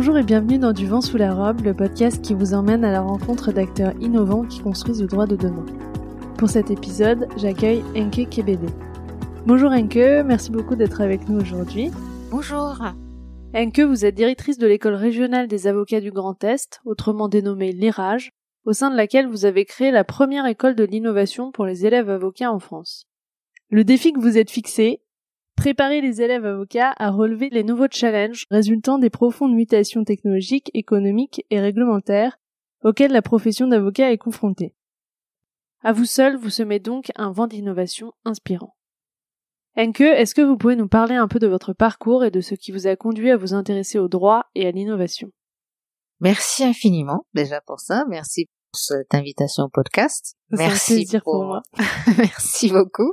Bonjour et bienvenue dans Du vent sous la robe, le podcast qui vous emmène à la rencontre d'acteurs innovants qui construisent le droit de demain. Pour cet épisode, j'accueille Enke Kebede. Bonjour Enke, merci beaucoup d'être avec nous aujourd'hui. Bonjour. Enke, vous êtes directrice de l'école régionale des avocats du Grand Est, autrement dénommée l'IRAGE, au sein de laquelle vous avez créé la première école de l'innovation pour les élèves avocats en France. Le défi que vous êtes fixé, préparer les élèves avocats à relever les nouveaux challenges résultant des profondes mutations technologiques, économiques et réglementaires auxquelles la profession d'avocat est confrontée. À vous seul, vous semez donc un vent d'innovation inspirant. Enke, est-ce que vous pouvez nous parler un peu de votre parcours et de ce qui vous a conduit à vous intéresser au droit et à l'innovation? Merci infiniment déjà pour ça. Merci pour cette invitation au podcast. Merci pour... pour moi. merci beaucoup.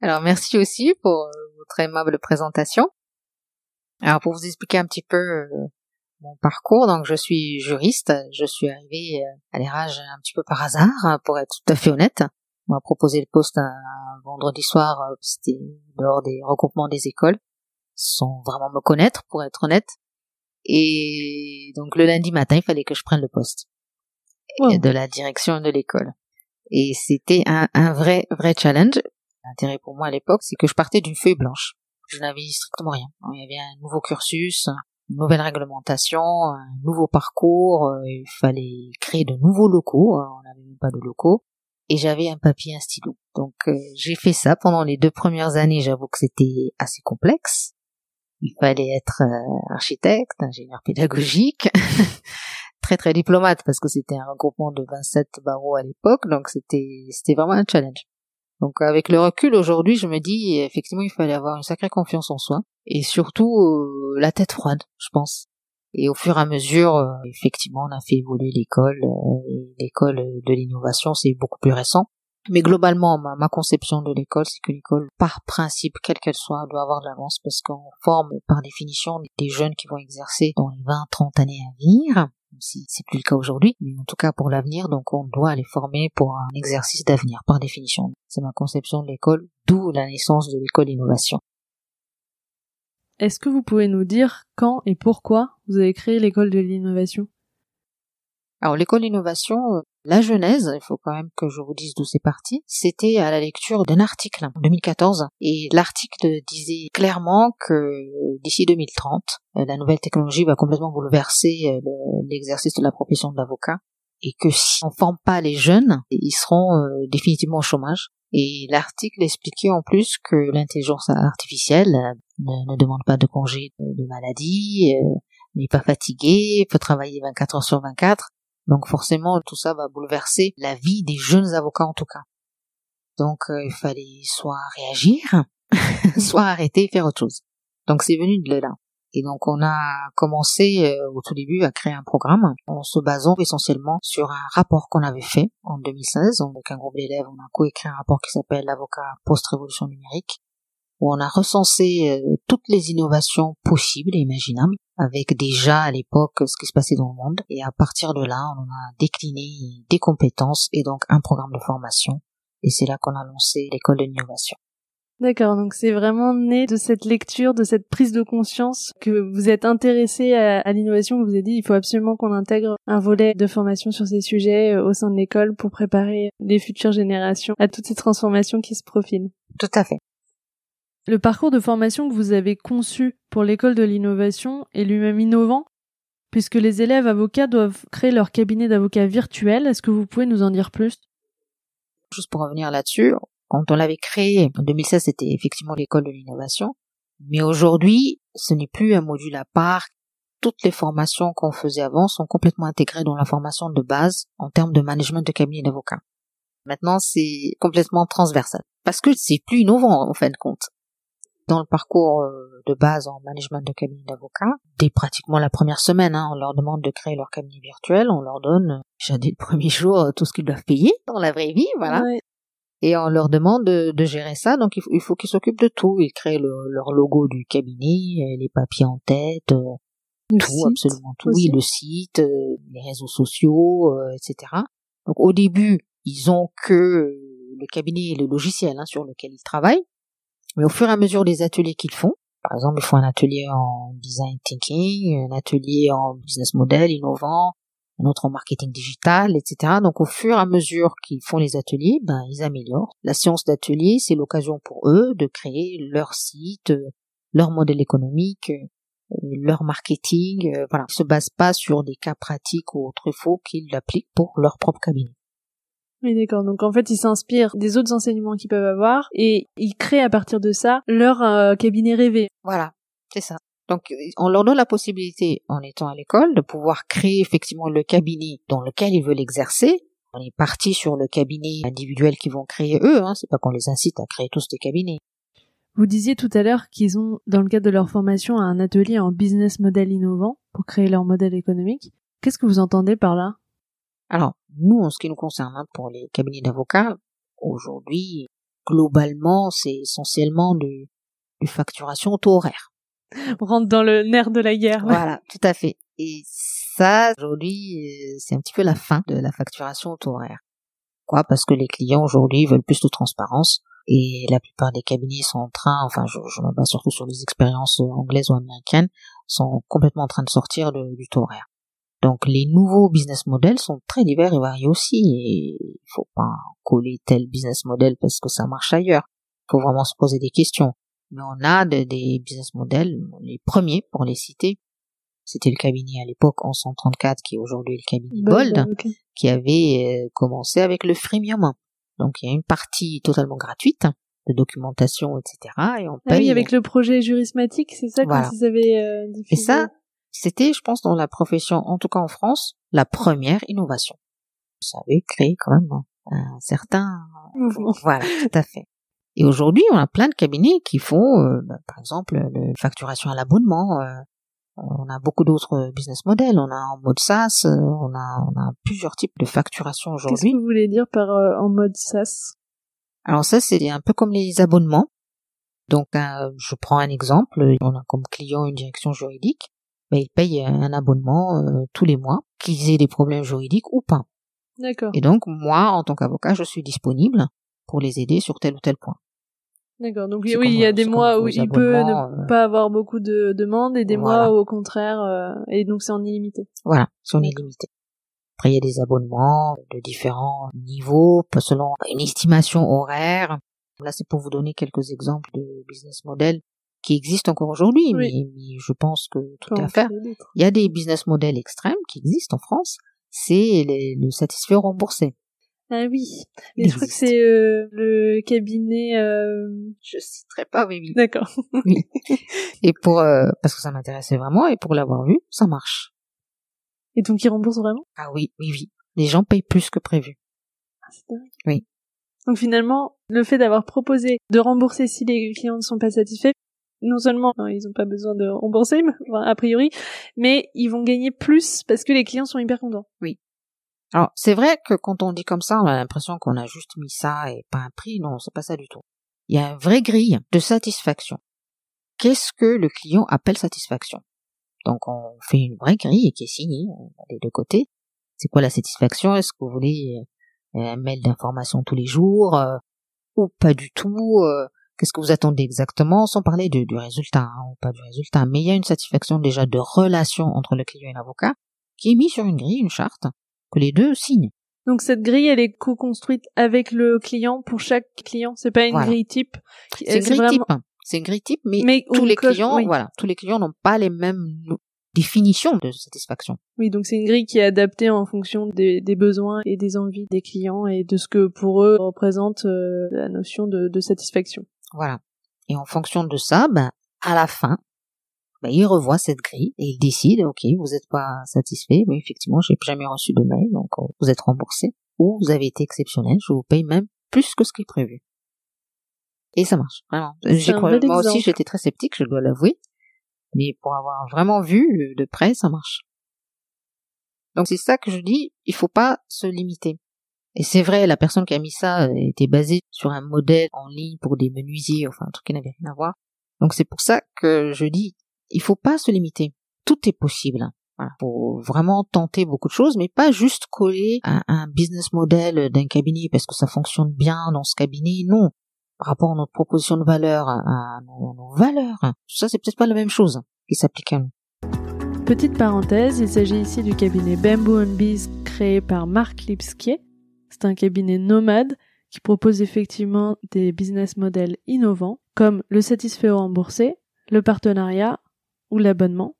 Alors merci aussi pour euh, votre aimable présentation. Alors pour vous expliquer un petit peu euh, mon parcours, donc je suis juriste, je suis arrivée euh, à l'érage un petit peu par hasard, pour être tout à fait honnête. On m'a proposé le poste un vendredi soir, c'était lors des regroupements des écoles, sans vraiment me connaître, pour être honnête. Et donc le lundi matin, il fallait que je prenne le poste de la direction de l'école. Et c'était un, un vrai, vrai challenge L'intérêt pour moi à l'époque, c'est que je partais d'une feuille blanche. Je n'avais strictement rien. Il y avait un nouveau cursus, une nouvelle réglementation, un nouveau parcours, euh, il fallait créer de nouveaux locaux, hein, on n'avait même pas de locaux, et j'avais un papier, un stylo. Donc euh, j'ai fait ça pendant les deux premières années, j'avoue que c'était assez complexe. Il fallait être euh, architecte, ingénieur pédagogique, très très diplomate parce que c'était un regroupement de 27 barreaux à l'époque, donc c'était c'était vraiment un challenge. Donc avec le recul aujourd'hui, je me dis effectivement il fallait avoir une sacrée confiance en soi et surtout euh, la tête froide, je pense. Et au fur et à mesure, euh, effectivement, on a fait évoluer l'école. Euh, l'école de l'innovation, c'est beaucoup plus récent. Mais globalement, ma, ma conception de l'école, c'est que l'école, par principe, quelle qu'elle soit, doit avoir de l'avance parce qu'on forme par définition des jeunes qui vont exercer dans les 20, 30 années à venir si c'est plus le cas aujourd'hui, mais en tout cas pour l'avenir, donc on doit les former pour un exercice d'avenir, par définition. C'est ma conception de l'école, d'où la naissance de l'école d'innovation. Est-ce que vous pouvez nous dire quand et pourquoi vous avez créé l'école de l'innovation? Alors l'école d'innovation, euh, la genèse, il faut quand même que je vous dise d'où c'est parti, c'était à la lecture d'un article en 2014 et l'article disait clairement que d'ici 2030, euh, la nouvelle technologie va complètement bouleverser euh, l'exercice de la profession d'avocat et que si on forme pas les jeunes, ils seront euh, définitivement au chômage. Et l'article expliquait en plus que l'intelligence artificielle ne, demande pas de congé de, maladie, n'est pas fatigué, peut travailler 24 heures sur 24, donc forcément, tout ça va bouleverser la vie des jeunes avocats en tout cas. Donc euh, il fallait soit réagir, soit arrêter et faire autre chose. Donc c'est venu de là. Et donc on a commencé euh, au tout début à créer un programme en se basant essentiellement sur un rapport qu'on avait fait en 2016. Avec un groupe d'élèves, on a coécrit un rapport qui s'appelle l'avocat post-révolution numérique où on a recensé euh, toutes les innovations possibles et imaginables, avec déjà à l'époque ce qui se passait dans le monde. Et à partir de là, on a décliné des compétences et donc un programme de formation. Et c'est là qu'on a lancé l'école de l'innovation. D'accord, donc c'est vraiment né de cette lecture, de cette prise de conscience que vous êtes intéressé à, l'innovation, vous avez dit il faut absolument qu'on intègre un volet de formation sur ces sujets euh, au sein de l'école pour préparer les futures générations à toutes ces transformations qui se profilent. Tout à fait. Le parcours de formation que vous avez conçu pour l'école de l'innovation est lui-même innovant, puisque les élèves avocats doivent créer leur cabinet d'avocats virtuel. Est-ce que vous pouvez nous en dire plus? Juste pour revenir là-dessus, quand on l'avait créé en 2016, c'était effectivement l'école de l'innovation, mais aujourd'hui, ce n'est plus un module à part. Toutes les formations qu'on faisait avant sont complètement intégrées dans la formation de base en termes de management de cabinet d'avocats. Maintenant, c'est complètement transversal. Parce que c'est plus innovant, en fin de compte dans le parcours euh, de base en management de cabinet d'avocats, dès pratiquement la première semaine, hein, on leur demande de créer leur cabinet virtuel, on leur donne, déjà dès le premier jour, euh, tout ce qu'ils doivent payer dans la vraie vie, voilà. Et on leur demande de, gérer ça, donc il faut, qu'ils s'occupent de tout. Ils créent leur logo du cabinet, euh, les papiers en tête, tout, absolument tout. Oui, le site, les réseaux sociaux, etc. Donc au début, ils ont que le cabinet et le logiciel hein, sur lequel ils travaillent. Mais au fur et à mesure des ateliers qu'ils font, Par exemple, il faut un atelier en design thinking, un atelier en business model innovant, un autre en marketing digital, etc. Donc au fur et à mesure qu'ils font les ateliers, ben ils améliorent. La séance d'atelier, c'est l'occasion pour eux de créer leur site, leur modèle économique, leur marketing. Euh, voilà, ils se basent pas sur des cas pratiques ou autres faux qu'ils appliquent pour leur propre cabinet. Oui, d'accord. Donc en fait, ils s'inspirent des autres enseignements qu'ils peuvent avoir et ils créent à partir de ça leur euh, cabinet rêvé. Voilà, c'est ça. Donc on leur donne la possibilité, en étant à l'école, de pouvoir créer effectivement le cabinet dans lequel ils veulent exercer. On est parti sur le cabinet individuel qu'ils vont créer eux. Hein. C'est pas qu'on les incite à créer tous des cabinets. Vous disiez tout à l'heure qu'ils ont, dans le cadre de leur formation, un atelier en business model innovant pour créer leur modèle économique. Qu'est-ce que vous entendez par là? Alors, nous, en ce qui nous concerne, hein, pour les cabinets d'avocats, aujourd'hui, globalement, c'est essentiellement du, du facturation au taux horaire. On rentre dans le nerf de la guerre. Voilà, tout à fait. Et ça, aujourd'hui, euh, c'est un petit peu la fin de la facturation au taux horaire. Quoi Parce que les clients aujourd'hui veulent plus de transparence et la plupart des cabinets sont en train, enfin je, je me base surtout sur les expériences anglaises ou américaines, sont complètement en train de sortir du taux horaire. Donc les nouveaux business models sont très divers et variés aussi et il faut pas coller tel business model parce que ça marche ailleurs. Il faut vraiment se poser des questions. Mais on a des business models, les premiers pour les citer, c'était le cabinet à l'époque en 134 qui est aujourd'hui le cabinet Bold, qui avait euh, commencé avec le freemium. Donc il y a une partie totalement gratuite de documentation, etc. Et on paye. Ah oui, avec le projet jurismatique, c'est ça que vous avez euh, diffusé. Et ça, c'était, je pense, dans la profession, en tout cas en France, la première innovation. Ça avait créé quand même un certain mouvement. Voilà, tout à fait. Et aujourd'hui, on a plein de cabinets qui font, euh, bah, par exemple, la facturation à l'abonnement, euh, on a beaucoup d'autres business models. On a en mode SaaS, euh, on a, on a plusieurs types de facturation aujourd'hui. Qu'est-ce que vous voulez dire par euh, en mode SaaS? Alors ça, c'est un peu comme les abonnements. Donc, euh, je prends un exemple. On a comme client une direction juridique. Ben, ils payent un abonnement tous les mois, qu'ils aient des problèmes juridiques ou pas. D'accord. Et donc, moi, en tant qu'avocat, je suis disponible pour les aider sur tel ou tel point. D'accord. Donc oui, il y a des mois où il peut ne euh. pas avoir beaucoup de demandes et des mois où au contraire, euh, et donc c'est en illimité. Voilà, c'est en illimité. Après, il y a des abonnements de différents niveaux, selon une estimation horaire. Là, c'est pour vous donner quelques exemples de business models qui existent encore aujourd'hui, mais, je pense que tout est à faire. Il y a des business models extrêmes qui existent en France. C'est le satisfait remboursé. Ah oui, mais je crois que c'est euh, le cabinet. Euh... Je citerai pas, oui, oui. D'accord. oui. Et pour euh, parce que ça m'intéressait vraiment et pour l'avoir vu, ça marche. Et donc ils remboursent vraiment? Ah oui, oui, oui. Les gens payent plus que prévu. Ah, c'est dingue. Oui. Donc finalement, le fait d'avoir proposé de rembourser si les clients ne sont pas satisfaits, non seulement ils n'ont pas besoin de rembourser, a priori, mais ils vont gagner plus parce que les clients sont hyper contents. Oui. Alors, c'est vrai que quand on dit comme ça, on a l'impression qu'on a juste mis ça et pas un prix. Non, c'est pas ça du tout. Il y a une vraie grille de satisfaction. Qu'est-ce que le client appelle satisfaction? Donc, on fait une vraie grille qui est signée des deux côtés. C'est quoi la satisfaction? Est-ce que vous voulez euh, un mail d'information tous les jours? Euh, ou pas du tout? Euh, Qu'est-ce que vous attendez exactement Sans parler du résultat, hein, ou pas du résultat. Mais il y a une satisfaction déjà de relation entre le client et l'avocat qui est mise sur une grille, une charte, que les deux signent. Donc cette grille, elle est co-construite avec le client pour chaque client. C'est pas une grille type. C'est une grille type. C'est une grille type, mais, tous les clients, voilà, tous les clients n'ont pas les mêmes définitions de satisfaction. Oui, donc c'est une grille qui est adaptée en fonction des, besoins et des envies des clients et de ce que pour eux représente euh, la notion de, de satisfaction. Voilà. Et en fonction de ça, ben à la fin, ben, il revoit cette grille et il décide, ok, vous n'êtes pas satisfait, mais effectivement, j'ai jamais reçu de mail, donc euh, vous êtes remboursé, ou vous avez été exceptionnel, je vous paye même plus que ce qui est prévu. Et ça marche, vraiment. moi aussi, j'étais très sceptique, je dois l'avouer, mais pour avoir vraiment vu de près, ça marche. Donc c'est ça que je dis, il faut pas se limiter. Et c'est vrai, la personne qui a mis ça euh, était basée sur un modèle en ligne pour des menuisiers, enfin un truc qui n'avait rien à voir. Donc c'est pour ça que je dis, il faut pas se limiter. Tout est possible. Voilà. Faut vraiment tenter beaucoup de choses, mais pas juste coller à un business model d'un cabinet parce que ça fonctionne bien dans ce cabinet. Non. par rapport à notre proposition de valeur, à, nos, valeurs. Tout ça, c'est peut-être pas la même chose qui s'applique à nous. Petite parenthèse, il s'agit ici du cabinet Bamboo Bees créé par Marc Lipskier. C'est un cabinet nomade qui propose effectivement des business models innovants comme le satisfait remboursé, le partenariat ou l'abonnement.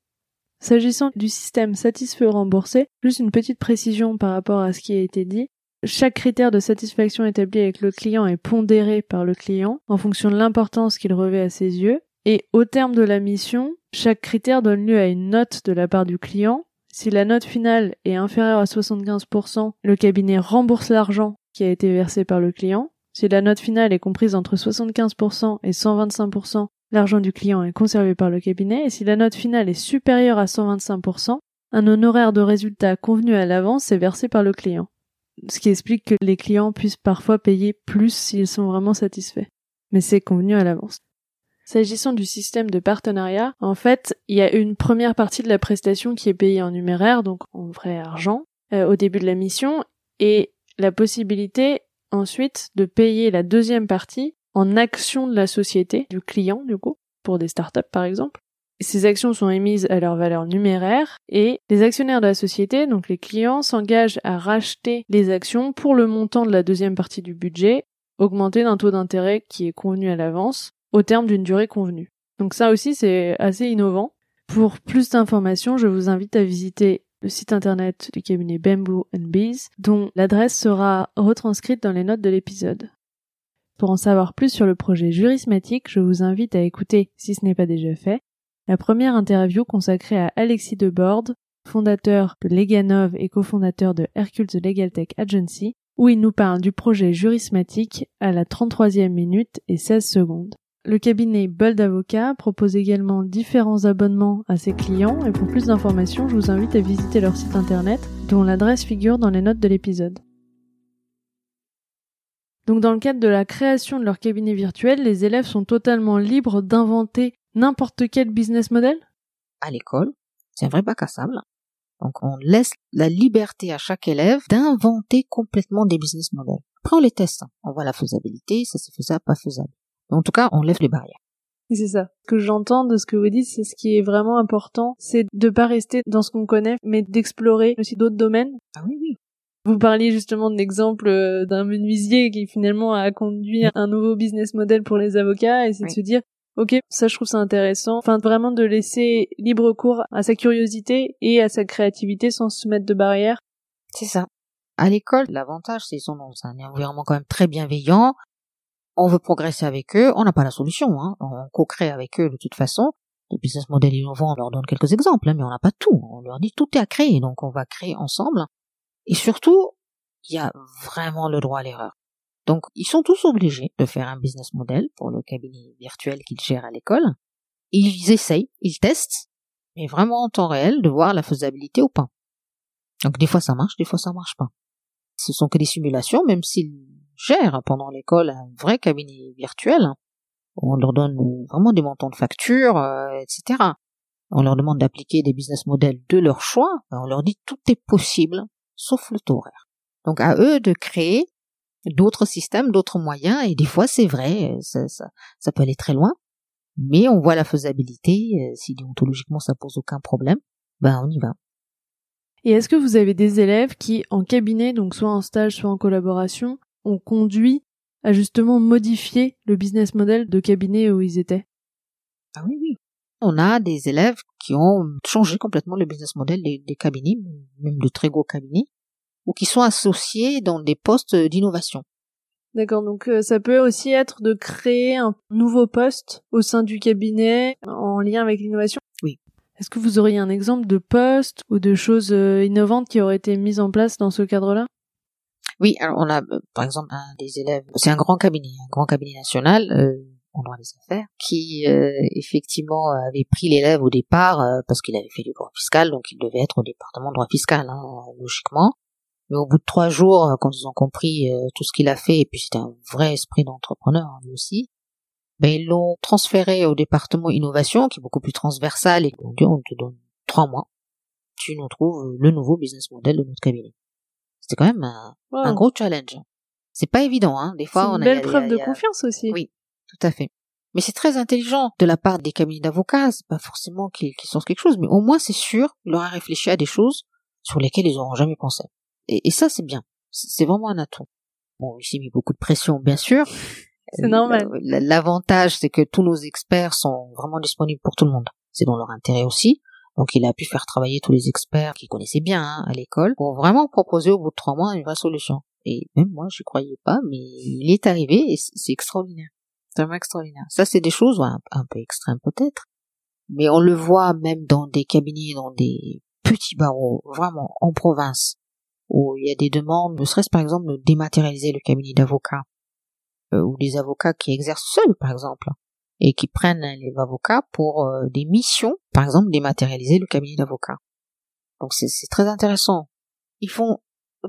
S'agissant du système satisfait remboursé, juste une petite précision par rapport à ce qui a été dit. Chaque critère de satisfaction établi avec le client est pondéré par le client en fonction de l'importance qu'il revêt à ses yeux. Et au terme de la mission, chaque critère donne lieu à une note de la part du client. Si la note finale est inférieure à 75%, le cabinet rembourse l'argent qui a été versé par le client. Si la note finale est comprise entre 75% et 125%, l'argent du client est conservé par le cabinet. Et si la note finale est supérieure à 125%, un honoraire de résultat convenu à l'avance est versé par le client ce qui explique que les clients puissent parfois payer plus s'ils sont vraiment satisfaits. Mais c'est convenu à l'avance. S'agissant du système de partenariat, en fait, il y a une première partie de la prestation qui est payée en numéraire, donc en vrai argent, euh, au début de la mission, et la possibilité ensuite de payer la deuxième partie en action de la société, du client du coup, pour des startups par exemple. Ces actions sont émises à leur valeur numéraire et les actionnaires de la société, donc les clients, s'engagent à racheter les actions pour le montant de la deuxième partie du budget, augmenté d'un taux d'intérêt qui est convenu à l'avance, au terme d'une durée convenue. Donc ça aussi c'est assez innovant. Pour plus d'informations, je vous invite à visiter le site internet du cabinet Bamboo Bees, dont l'adresse sera retranscrite dans les notes de l'épisode. Pour en savoir plus sur le projet jurismatique, je vous invite à écouter, si ce n'est pas déjà fait, la première interview consacrée à Alexis Debord, fondateur de Leganov et cofondateur de Hercule The Legal Tech Agency, où il nous parle du projet jurismatique à la 33e minute et 16 secondes. Le cabinet Bold Avocat propose également différents abonnements à ses clients et pour plus d'informations, je vous invite à visiter leur site internet dont l'adresse figure dans les notes de l'épisode. Donc dans le cadre de la création de leur cabinet virtuel, les élèves sont totalement libres d'inventer n'importe quel business model? À l'école, c'est un vrai bac à sable. Donc on laisse la liberté à chaque élève d'inventer complètement des business models. Après on les teste, on voit la faisabilité, ça c'est faisable, pas faisable. En tout cas, on lève les barrières. C'est ça. Ce que j'entends de ce que vous dites, c'est ce qui est vraiment important, c'est de pas rester dans ce qu'on connaît, mais d'explorer aussi d'autres domaines. Ah oui, oui. Vous parliez justement de l'exemple euh, d'un menuisier qui finalement a conduit un nouveau business model pour les avocats et c'est de se dire Ok, ça je trouve ça intéressant. Enfin, vraiment de laisser libre cours à sa curiosité et à sa créativité sans se mettre de barrières. C'est ça. À l'école, l'avantage, c'est qu'ils sont dans un environnement quand même très bienveillant. On veut progresser avec eux. On n'a pas la solution. Hein. On co-crée avec eux de toute façon. Les business models innovants, on leur donne quelques exemples, hein, mais on n'a pas tout. On leur dit tout est à créer, donc on va créer ensemble. Et surtout, il y a vraiment le droit à l'erreur. Donc, ils sont tous obligés de faire un business model pour le cabinet virtuel qu'ils gèrent à l'école. Ils essayent, ils testent, mais vraiment en temps réel de voir la faisabilité ou pas. Donc, des fois ça marche, des fois ça marche pas. Ce sont que des simulations, même s'ils gèrent pendant l'école un vrai cabinet virtuel. On leur donne vraiment des montants de factures, euh, etc. On leur demande d'appliquer des business models de leur choix. On leur dit tout est possible, sauf le taux horaire. Donc à eux de créer d'autres systèmes, d'autres moyens, et des fois c'est vrai, ça, ça, peut aller très loin, mais on voit la faisabilité, si déontologiquement ça pose aucun problème, ben on y va. Et est-ce que vous avez des élèves qui, en cabinet, donc soit en stage, soit en collaboration, ont conduit à justement modifier le business model de cabinet où ils étaient Ah oui, oui. On a des élèves qui ont changé complètement le business model des, des cabinets, même de très gros cabinets, ou qui sont associés dans des postes d'innovation. D'accord, donc euh, ça peut aussi être de créer un nouveau poste au sein du cabinet en lien avec l'innovation? Oui. Est-ce que vous auriez un exemple de poste ou de choses euh, innovantes qui auraient été mises en place dans ce cadre-là? Oui, alors on a euh, par exemple un des élèves, c'est un grand cabinet, un grand cabinet national en droit des affaires, qui effectivement avait pris l'élève au départ parce qu'il avait fait du droit fiscal, donc il devait être au département droit fiscal, hein, logiquement. Mais au bout de trois jours, euh, quand ils ont compris euh, tout ce qu'il a fait, et puis c'était un vrai esprit d'entrepreneur hein, lui aussi, ben ils l'ont transféré au département innovation, qui est beaucoup plus transversal, et on dit on te donne trois mois, tu nous trouves le nouveau business model de notre cabinet. C'était quand même un, gros challenge. C'est pas évident, hein. Des fois, C'est on une a belle y a- preuve a- de a- confiance aussi. Oui. Tout à fait. Mais c'est très intelligent de la part des cabinets d'avocats. C'est pas forcément qu'ils qu'ils sortent quelque chose, mais au moins c'est sûr, il leur a réfléchi à des choses sur lesquelles ils n'auront jamais pensé. Et, et ça, c'est bien. C'est c'est vraiment un atout. Bon, il s'est mis beaucoup de pression, bien sûr. C'est normal. Euh, L'avantage, c'est que tous nos experts sont vraiment disponibles pour tout le monde. C'est dans leur intérêt aussi. Donc, il a pu faire travailler tous les experts qu'il connaissait bien hein, à l'école pour vraiment proposer au bout de trois mois une vraie solution. Et même moi, je croyais pas, mais il est arrivé et c'est extraordinaire. Vraiment extraordinaire. Ça, c'est des choses ouais, un, un peu extrêmes peut-être, mais on le voit même dans des cabinets, dans des petits barreaux, vraiment en province, où il y a des demandes, ne serait-ce par exemple de dématérialiser le cabinet d'avocats, euh, ou des avocats qui exercent seuls, par exemple, et qui prennent les avocats pour euh, des missions, par exemple dématérialiser le cabinet d'avocats. Donc c'est très intéressant. Ils font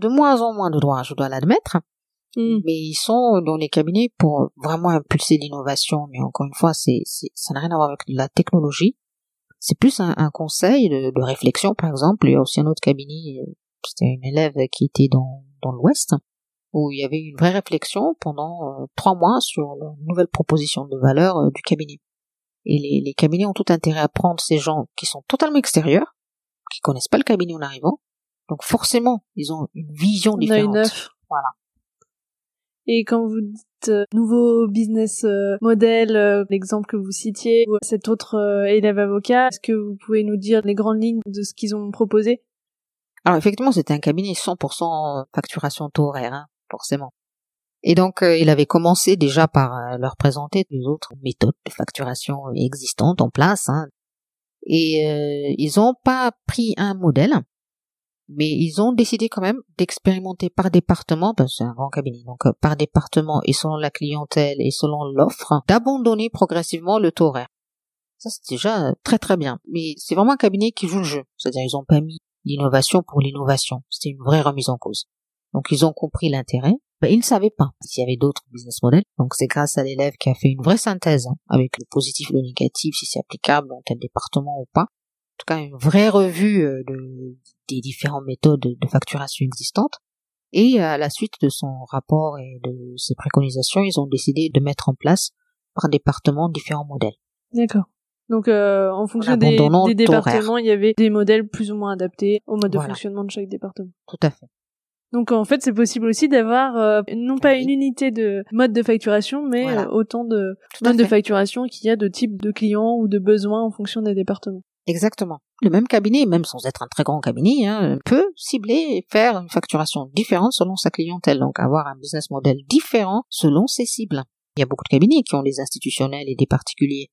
de moins en moins de droits, je dois l'admettre, Mm. mais ils sont dans les cabinets pour vraiment impulser l'innovation. Mais encore une fois, c'est, c'est- ça n'a rien à voir avec la technologie. C'est plus un, un conseil de, de réflexion, par exemple. Il y a aussi un autre cabinet, euh, c'était une élève qui était dans, dans l'Ouest, où il y avait une vraie réflexion pendant euh, trois mois sur la nouvelle proposition de valeur euh, du cabinet. Et les, les cabinets ont tout intérêt à prendre ces gens qui sont totalement extérieurs, qui connaissent pas le cabinet en arrivant. Donc forcément, ils ont une vision On a différente. une. Voilà. Et quand vous dites euh, nouveau business euh, model, euh, l'exemple que vous citiez, ou cet autre euh, élève avocat, est-ce que vous pouvez nous dire les grandes lignes de ce qu'ils ont proposé? Alors effectivement, c'était un cabinet 100% facturation taux horaire, hein, forcément. Et donc, euh, il avait commencé déjà par euh, leur présenter les autres méthodes de facturation existantes en place. hein. Et euh, ils n'ont pas pris un modèle, mais ils ont décidé quand même d'expérimenter par département, parce que c'est un grand cabinet, donc euh, par département et selon la clientèle et selon l'offre, d'abandonner progressivement le taux horaire. Ça, c'est déjà très très bien. Mais c'est vraiment un cabinet qui joue le jeu. C'est-à-dire, ils n'ont pas mis l'innovation pour l'innovation. C'était une vraie remise en cause. Donc ils ont compris l'intérêt. Ben, ils ne savaient pas s'il y avait d'autres business models. Donc c'est grâce à l'élève qui a fait une vraie synthèse hein, avec le positif le négatif, si c'est applicable dans tel département ou pas. En tout cas, une vraie revue euh, de, des différentes méthodes de facturation existantes. Et à la suite de son rapport et de ses préconisations, ils ont décidé de mettre en place par département différents modèles. D'accord. Donc, euh, en fonction des, des horaire. départements, il y avait des modèles plus ou moins adaptés au mode de fonctionnement de chaque département. Tout à fait. Donc, en fait, c'est possible aussi d'avoir euh, non pas une unité de mode de facturation, mais Voilà. euh, autant de modes de facturation qu'il y a de types de clients ou de besoins en fonction des départements. Exactement. Le même cabinet, même sans être un très grand cabinet, hein, peut cibler et faire une facturation différente selon sa clientèle. Donc avoir un business model différent selon ses cibles. Il y a beaucoup de cabinets qui ont des institutionnels et des particuliers.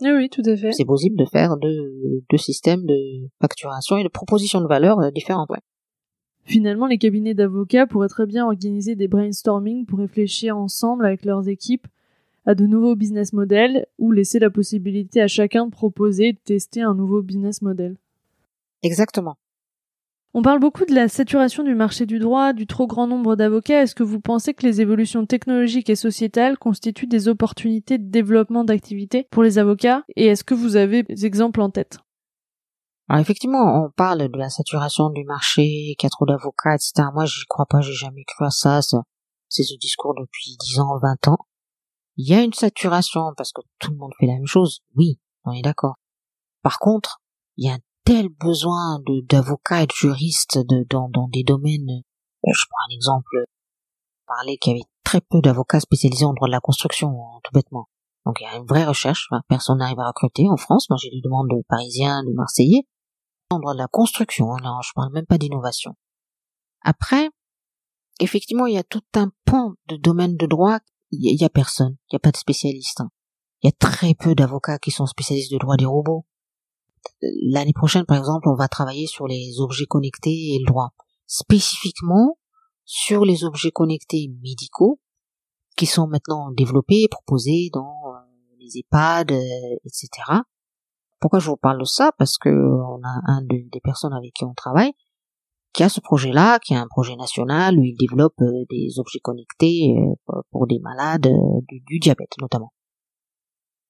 Oui, oui, tout à fait. C'est possible de faire deux, deux systèmes de facturation et de proposition de valeur euh, différentes. Ouais. Finalement, les cabinets d'avocats pourraient très bien organiser des brainstorming pour réfléchir ensemble avec leurs équipes à de nouveaux business models ou laisser la possibilité à chacun de proposer et de tester un nouveau business model. Exactement. On parle beaucoup de la saturation du marché du droit, du trop grand nombre d'avocats. Est-ce que vous pensez que les évolutions technologiques et sociétales constituent des opportunités de développement d'activité pour les avocats? Et est-ce que vous avez des exemples en tête? Alors effectivement, on parle de la saturation du marché, qu'il y a trop d'avocats, etc. Moi, j'y crois pas, j'ai jamais cru à ça. C'est ce discours depuis 10 ans, 20 ans. Il y a une saturation parce que tout le monde fait la même chose. Oui, on est d'accord. Par contre, il y a un tel besoin d'avocats et de juristes dans, dans des domaines. euh, Je prends un exemple. Parler qu'il y avait très peu d'avocats spécialisés en droit de la construction, hein, tout bêtement. Donc il y a une vraie recherche. Personne n'arrive à recruter en France. Moi, j'ai des demandes de Parisiens, de Marseillais de la construction. hein, Là, je parle même pas d'innovation. Après, effectivement, il y a tout un pan de domaines de droit. Il y, a- personne. Il y a pas de spécialistes. hein. Il y a très peu d'avocats qui sont spécialistes de droit des robots. L'année prochaine, par exemple, on va travailler sur les objets connectés et le droit. Spécifiquement sur les objets connectés médicaux qui sont maintenant développés et proposés dans euh, les EHPAD, euh, etc. Pourquoi je vous parle de ça? Parce que on a un de- des personnes avec qui on travaille qui a ce projet-là, qui a un projet national où il développe euh, des objets connectés euh, pour- des malades euh, du, du diabète notamment.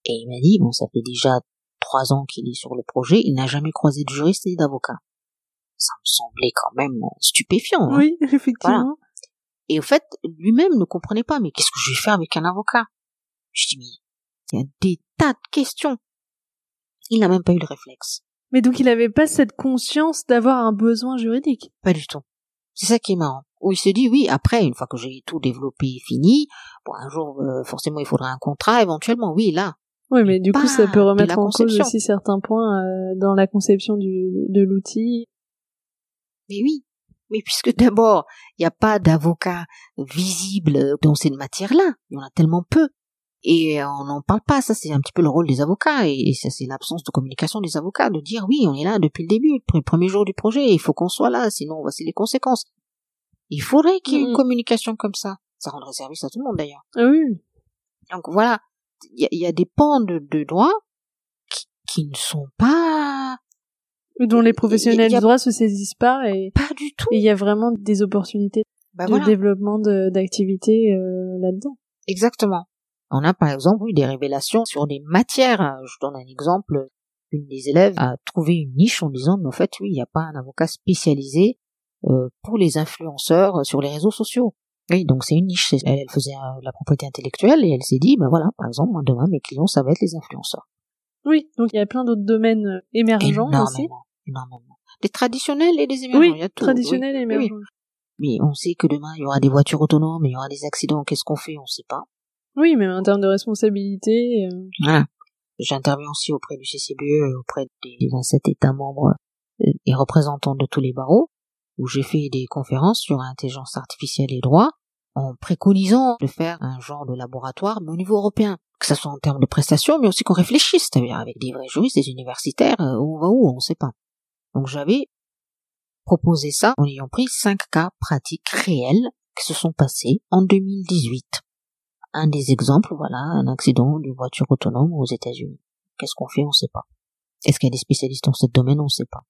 Et il m'a dit, bon, ça fait déjà trois ans qu'il est sur le projet, il n'a jamais croisé de juriste et d'avocat. Ça me semblait quand même stupéfiant. hein. Oui, effectivement. Et au fait, lui-même ne comprenait pas, mais qu'est-ce que je vais faire avec un avocat? Je dis, mais il y a des tas de questions. Il n'a même pas eu le réflexe. Mais donc il n'avait pas cette conscience d'avoir un besoin juridique. Pas du tout. C'est ça qui est marrant. Où il se dit, oui, après, une fois que j'ai tout développé et fini, bon, un jour, euh, forcément, il faudra un contrat, éventuellement, oui, là. Oui, mais du coup, ça peut remettre en cause aussi certains points euh, dans la conception du, de l'outil. Mais oui, mais puisque d'abord, il n'y a pas d'avocat visible dans cette matière-là, il y en a tellement peu. Et on n'en parle pas, ça c'est un petit peu le rôle des avocats, et ça c'est l'absence de communication des avocats, de dire oui, on est là depuis le début, le premier jour du projet, il faut qu'on soit là, sinon voici les conséquences. Il faudrait qu'il y ait une communication comme ça. Ça rendrait service à tout le monde d'ailleurs. Ah oui. Donc voilà, il y, a des pans de, droit qui, ne sont pas dont les professionnels du droit se saisissent pas et pas du tout. Il y a vraiment des opportunités bah de développement d'activités euh, là-dedans. Exactement. On a par exemple eu des révélations sur des matières. Je donne un exemple. Une des élèves a trouvé une niche en disant mais en fait oui il n'y a pas un avocat spécialisé euh, pour les influenceurs sur les réseaux sociaux. Oui, donc c'est une niche. Elle, faisait euh, la propriété intellectuelle et elle s'est dit, ben voilà, par exemple, moi demain mes clients ça va être les influenceurs. Oui, donc il y a plein d'autres domaines euh, émergents énormément, aussi. Énormément. Les traditionnels et les émergents. Oui, il y a tout. traditionnels et émergents. Mais on sait que demain il y aura des voitures autonomes, il y aura des accidents. Qu'est-ce qu'on fait? On sait pas. Oui, mais en termes de responsabilité. Euh... Voilà. J'interviens aussi auprès du CCBE, auprès des 27 États membres et représentants de tous les barreaux où j'ai fait des conférences sur intelligence artificielle et droit, en préconisant de faire un genre de laboratoire, mais au niveau européen, que ce soit en termes de prestations, mais aussi qu'on réfléchisse, c'est-à-dire avec des vrais juristes, des universitaires, euh, où on va où, on ne sait pas. Donc j'avais proposé ça en ayant pris cinq cas pratiques réels qui se sont passés en 2018. Un des exemples, voilà, un accident d'une voiture autonome aux États-Unis. Qu'est-ce qu'on fait? On ne sait pas. Est-ce qu'il y a des spécialistes dans ce domaine? On ne sait pas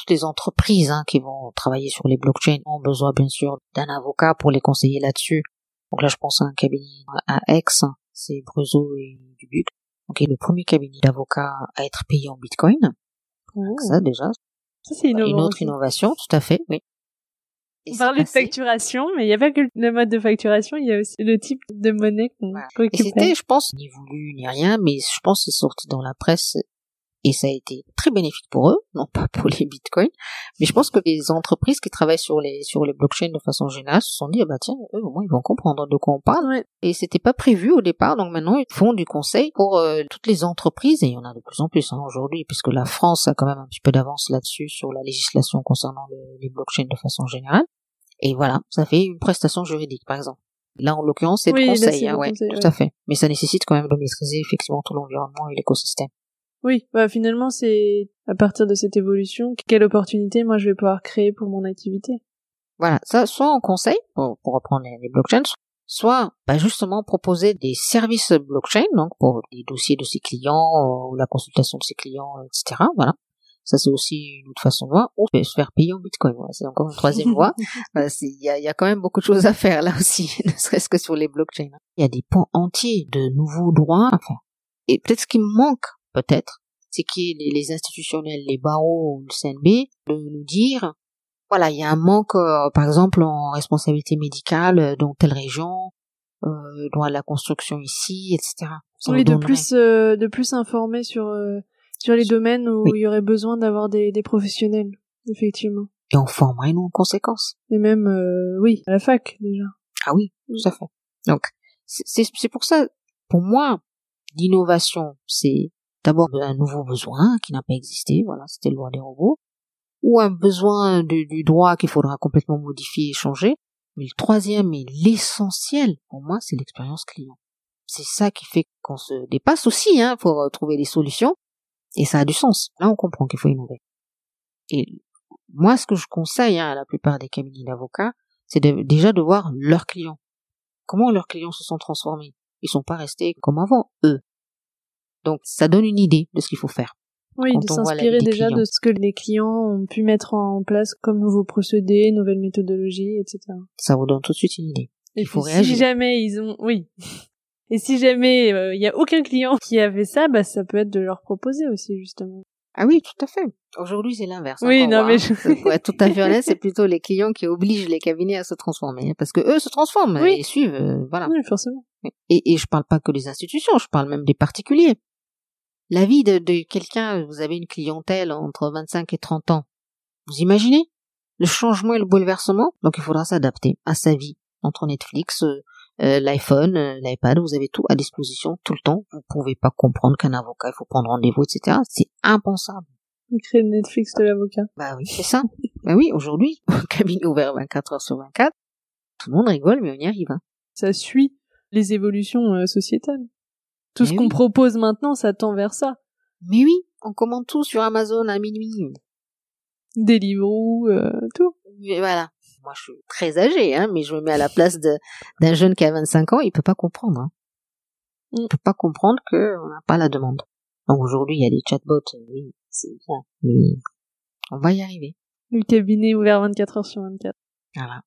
toutes les entreprises hein, qui vont travailler sur les blockchains ont besoin bien sûr d'un avocat pour les conseiller là-dessus. Donc là, je pense à un cabinet à Aix, c'est Bruzo et Dubuc. Donc, le premier cabinet d'avocats à être payé en Bitcoin. Oh. Ça, déjà. Ça, c'est une autre innovation, tout à fait, oui. On parlait de facturation, mais il n'y a pas que le mode de facturation, il y a aussi le type de monnaie qu'on peut Et c'était, je pense, ni voulu ni rien, mais je pense que c'est sorti dans la presse et ça a été très bénéfique pour eux, non pas pour les bitcoins, mais je pense que les entreprises qui travaillent sur les sur les blockchains de façon générale se sont dit ah bah tiens eux au moins ils vont comprendre de quoi on parle. Et c'était pas prévu au départ donc maintenant ils font du conseil pour euh, toutes les entreprises et il y en a de plus en plus hein, aujourd'hui puisque la France a quand même un petit peu d'avance là-dessus sur la législation concernant les blockchains de façon générale. Et voilà ça fait une prestation juridique par exemple. Là, en l'occurrence, c'est de conseil, hein, ouais, tout à fait. Mais ça nécessite quand même de maîtriser effectivement tout l'environnement et l'écosystème. Oui, bah finalement c'est à partir de cette évolution quelle opportunité moi je vais pouvoir créer pour mon activité. Voilà, ça soit en conseil pour, reprendre les, blockchains, soit bah, justement proposer des services blockchain donc pour les dossiers de ses clients ou la consultation de ses clients, etc. Voilà. Ça, c'est aussi une autre façon de voir. Ou se faire payer en bitcoin. c'est encore une troisième voie. Il y a, y a quand même beaucoup de choses à faire là aussi, ne serait-ce que sur les blockchains. Il y a des points entiers de nouveaux droits à faire. Et peut-être ce qui me manque peut-être, c'est que les, les, institutionnels, les barreaux ou le CNB, de nous dire, voilà, il y a un manque, euh, par exemple, en responsabilité médicale euh, dans telle région, euh, à la construction ici, etc. oui, de plus, euh, de plus informer sur sur les domaines où il y aurait besoin d'avoir des, des professionnels, effectivement. Et on formerait nous en conséquence. Et même, oui, à la fac déjà. Ah oui, tout à fait. Donc, c'est pour ça, pour moi, l'innovation, c'est d'abord un nouveau besoin qui n'a pas existé, voilà, c'était le droit des robots, ou un besoin du droit qu'il faudra complètement modifier et changer. Mais le troisième et l'essentiel, pour moi, c'est l'expérience client. C'est ça qui fait qu'on se dépasse aussi, hein, pour euh, trouver des solutions. Et ça a du sens. Là, on comprend qu'il faut innover. Et moi, ce que je conseille hein, à la plupart des cabinets d'avocats, c'est déjà de voir leurs clients. Comment leurs clients se sont transformés. Ils sont pas restés comme avant, eux. Donc ça donne une idée de ce qu'il faut faire. Oui, de s'inspirer déjà de ce que les clients ont pu mettre en place comme nouveaux procédés, nouvelles méthodologies, etc. Ça vous donne tout de suite une idée. il faut réagir. Si jamais ils ont, oui. Et si jamais euh, il y a aucun client qui avait ça, bah ça peut être de leur proposer aussi justement. Ah oui, tout à fait. Aujourd'hui, c'est l'inverse. Oui, non, mais hein. je- Pour être tout à fait honnête, c'est plutôt les clients qui obligent les cabinets à se transformer. hein, Parce que eux se transforment Oui. et suivent, euh, voilà. Oui, forcément. Et, et je parle pas que des institutions, je parle même des particuliers. La vie de, de quelqu'un, vous avez une clientèle entre 25 et 30 ans. Vous imaginez? Le changement et le bouleversement? Donc il faudra s'adapter à sa vie. Entre Netflix, euh, euh, l'iPhone, euh, l'iPad, vous avez tout à disposition tout le temps. Vous pouvez pas comprendre qu'un avocat, il faut prendre rendez-vous, etc. C'est impensable. On crée le Netflix de l'avocat. Bah oui, c'est ça. bah oui, aujourd'hui, cabinet ouvert 24 heures sur 24, tout le monde rigole, mais on y arrive. Hein. Ça suit les évolutions euh, sociétales. Tout ce qu'on propose maintenant, ça tend vers ça. Mais oui, on commande tout sur Amazon à minuit. Deliveroo, euh, tout. Mais voilà. Moi, je suis très âgée, hein, mais je me mets à la place d'un jeune qui a 25 ans, il peut pas comprendre. Hein. Il Mm. peut pas comprendre qu'on n'a pas la demande. Donc aujourd'hui, il y a des chatbots, euh, oui, c'est bien, mais on va y arriver. Le cabinet ouvert 24 heures sur 24. Voilà.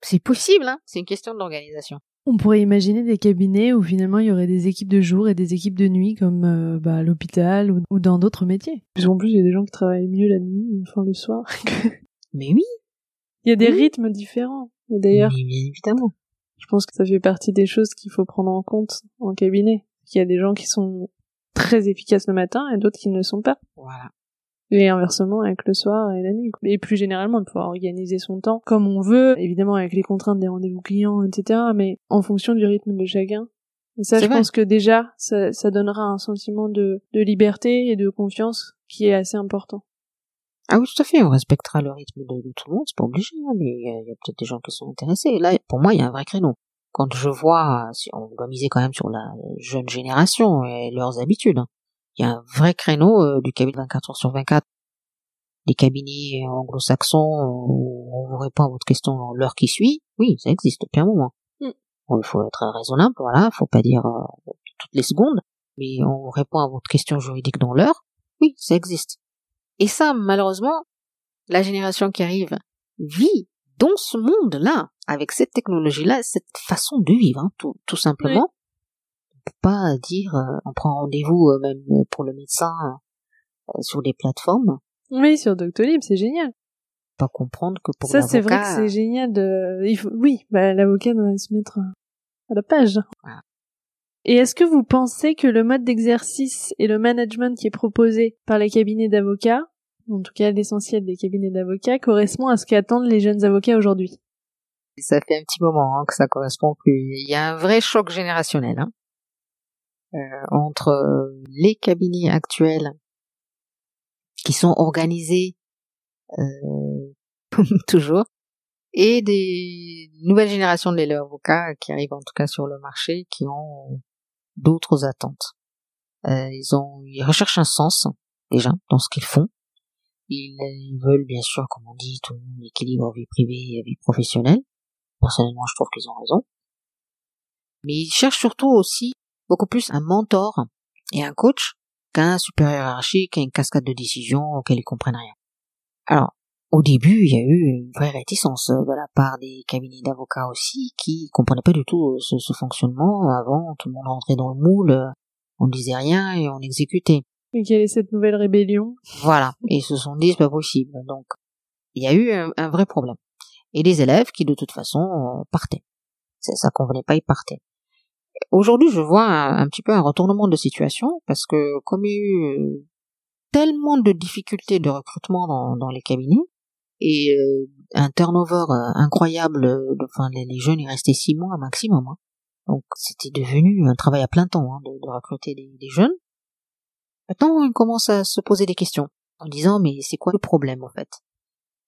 C'est possible, hein. C'est une question d'organisation. On pourrait imaginer des cabinets où finalement il y aurait des équipes de jour et des équipes de nuit comme euh, bah, à l'hôpital ou, ou dans d'autres métiers. Qu'en plus, il y a des gens qui travaillent mieux la nuit, enfin le soir. Mais oui, il y a des Oui. rythmes différents. Et d'ailleurs, mais évidemment. je pense que ça fait partie des choses qu'il faut prendre en compte en cabinet. Il y a des gens qui sont très efficaces le matin et d'autres qui ne le sont pas. Voilà. Et inversement avec le soir et la nuit. quoi. Et plus généralement, de pouvoir organiser son temps comme on veut, évidemment avec les contraintes des rendez-vous clients, etc., mais en fonction du rythme de chacun. Et ça, je vrai. pense que déjà, ça, ça donnera un sentiment de, de liberté et de confiance qui est assez important. Ah oui, tout à fait, on respectera le rythme de, de tout le monde, c'est pas obligé, hein, mais il y a, il y a peut-être des gens qui sont intéressés. Là, pour moi, il y a un vrai créneau. Quand je vois, si on doit miser quand même sur la jeune génération et leurs habitudes, hein, il y a un vrai créneau euh, du cabinet 24 heures sur 24. Les cabinets anglo-saxons euh, où on vous répond à votre question dans l'heure qui suit, oui, ça existe depuis un moment. Mm. Bon, il faut être raisonnable, voilà, faut pas dire euh, toutes les secondes, mais on répond à votre question juridique dans l'heure, oui, ça existe. Et ça, malheureusement, la génération qui arrive vit dans ce monde-là, avec cette technologie-là, cette façon de vivre, hein, tout, tout simplement. Pas dire, euh, on prend rendez-vous euh, même pour le médecin euh, sur des plateformes, Oui, sur Doctolib, c'est génial. pas comprendre que pour ça, c'est vrai que c'est génial de, il faut... oui, bah, l'avocat doit se mettre à la page. Voilà. Et est-ce que vous pensez que le mode d'exercice et le management qui est proposé par les cabinets d'avocats, en tout cas l'essentiel des cabinets d'avocats, correspond à ce qu'attendent les jeunes avocats aujourd'hui? Ça fait un petit moment hein, que ça correspond plus. Il y a un vrai choc générationnel hein, euh, entre euh, les cabinets actuels qui sont organisés euh, toujours et des nouvelles générations d'élèves avocats qui arrivent en tout cas sur le marché qui ont d'autres attentes. Euh, ils ont, ils recherchent un sens déjà dans ce qu'ils font. Ils, ils veulent bien sûr, comme on dit, tout le monde équilibre vie privée et vie professionnelle. Personnellement, je trouve qu'ils ont raison. Mais ils cherchent surtout aussi beaucoup plus un mentor et un coach qu'un supérieur hiérarchique et une cascade de décisions auxquelles ils comprennent rien. Alors, au début, il y a eu une vraie réticence euh, de la part des cabinets d'avocats aussi qui comprenaient pas du tout euh, ce, ce fonctionnement. Avant, tout le monde rentrait dans le moule, euh, on disait rien et on exécutait. Et quelle est cette nouvelle rébellion? Voilà. Et ils se sont dit, c'est pas possible. Donc, il y a eu un, un vrai problème. Et les élèves qui, de toute façon, partaient. Ça, ça convenait pas, ils partaient. Aujourd'hui, je vois un, petit peu un retournement de situation parce que comme il y a eu euh, tellement de difficultés de recrutement dans, les cabinets et euh, un turnover euh, incroyable, enfin les, jeunes ils restaient six mois maximum. hein. Donc c'était devenu un travail à plein temps hein, de, de recruter des, des jeunes. Maintenant, ils commencent à se poser des questions en disant mais c'est quoi le problème en fait?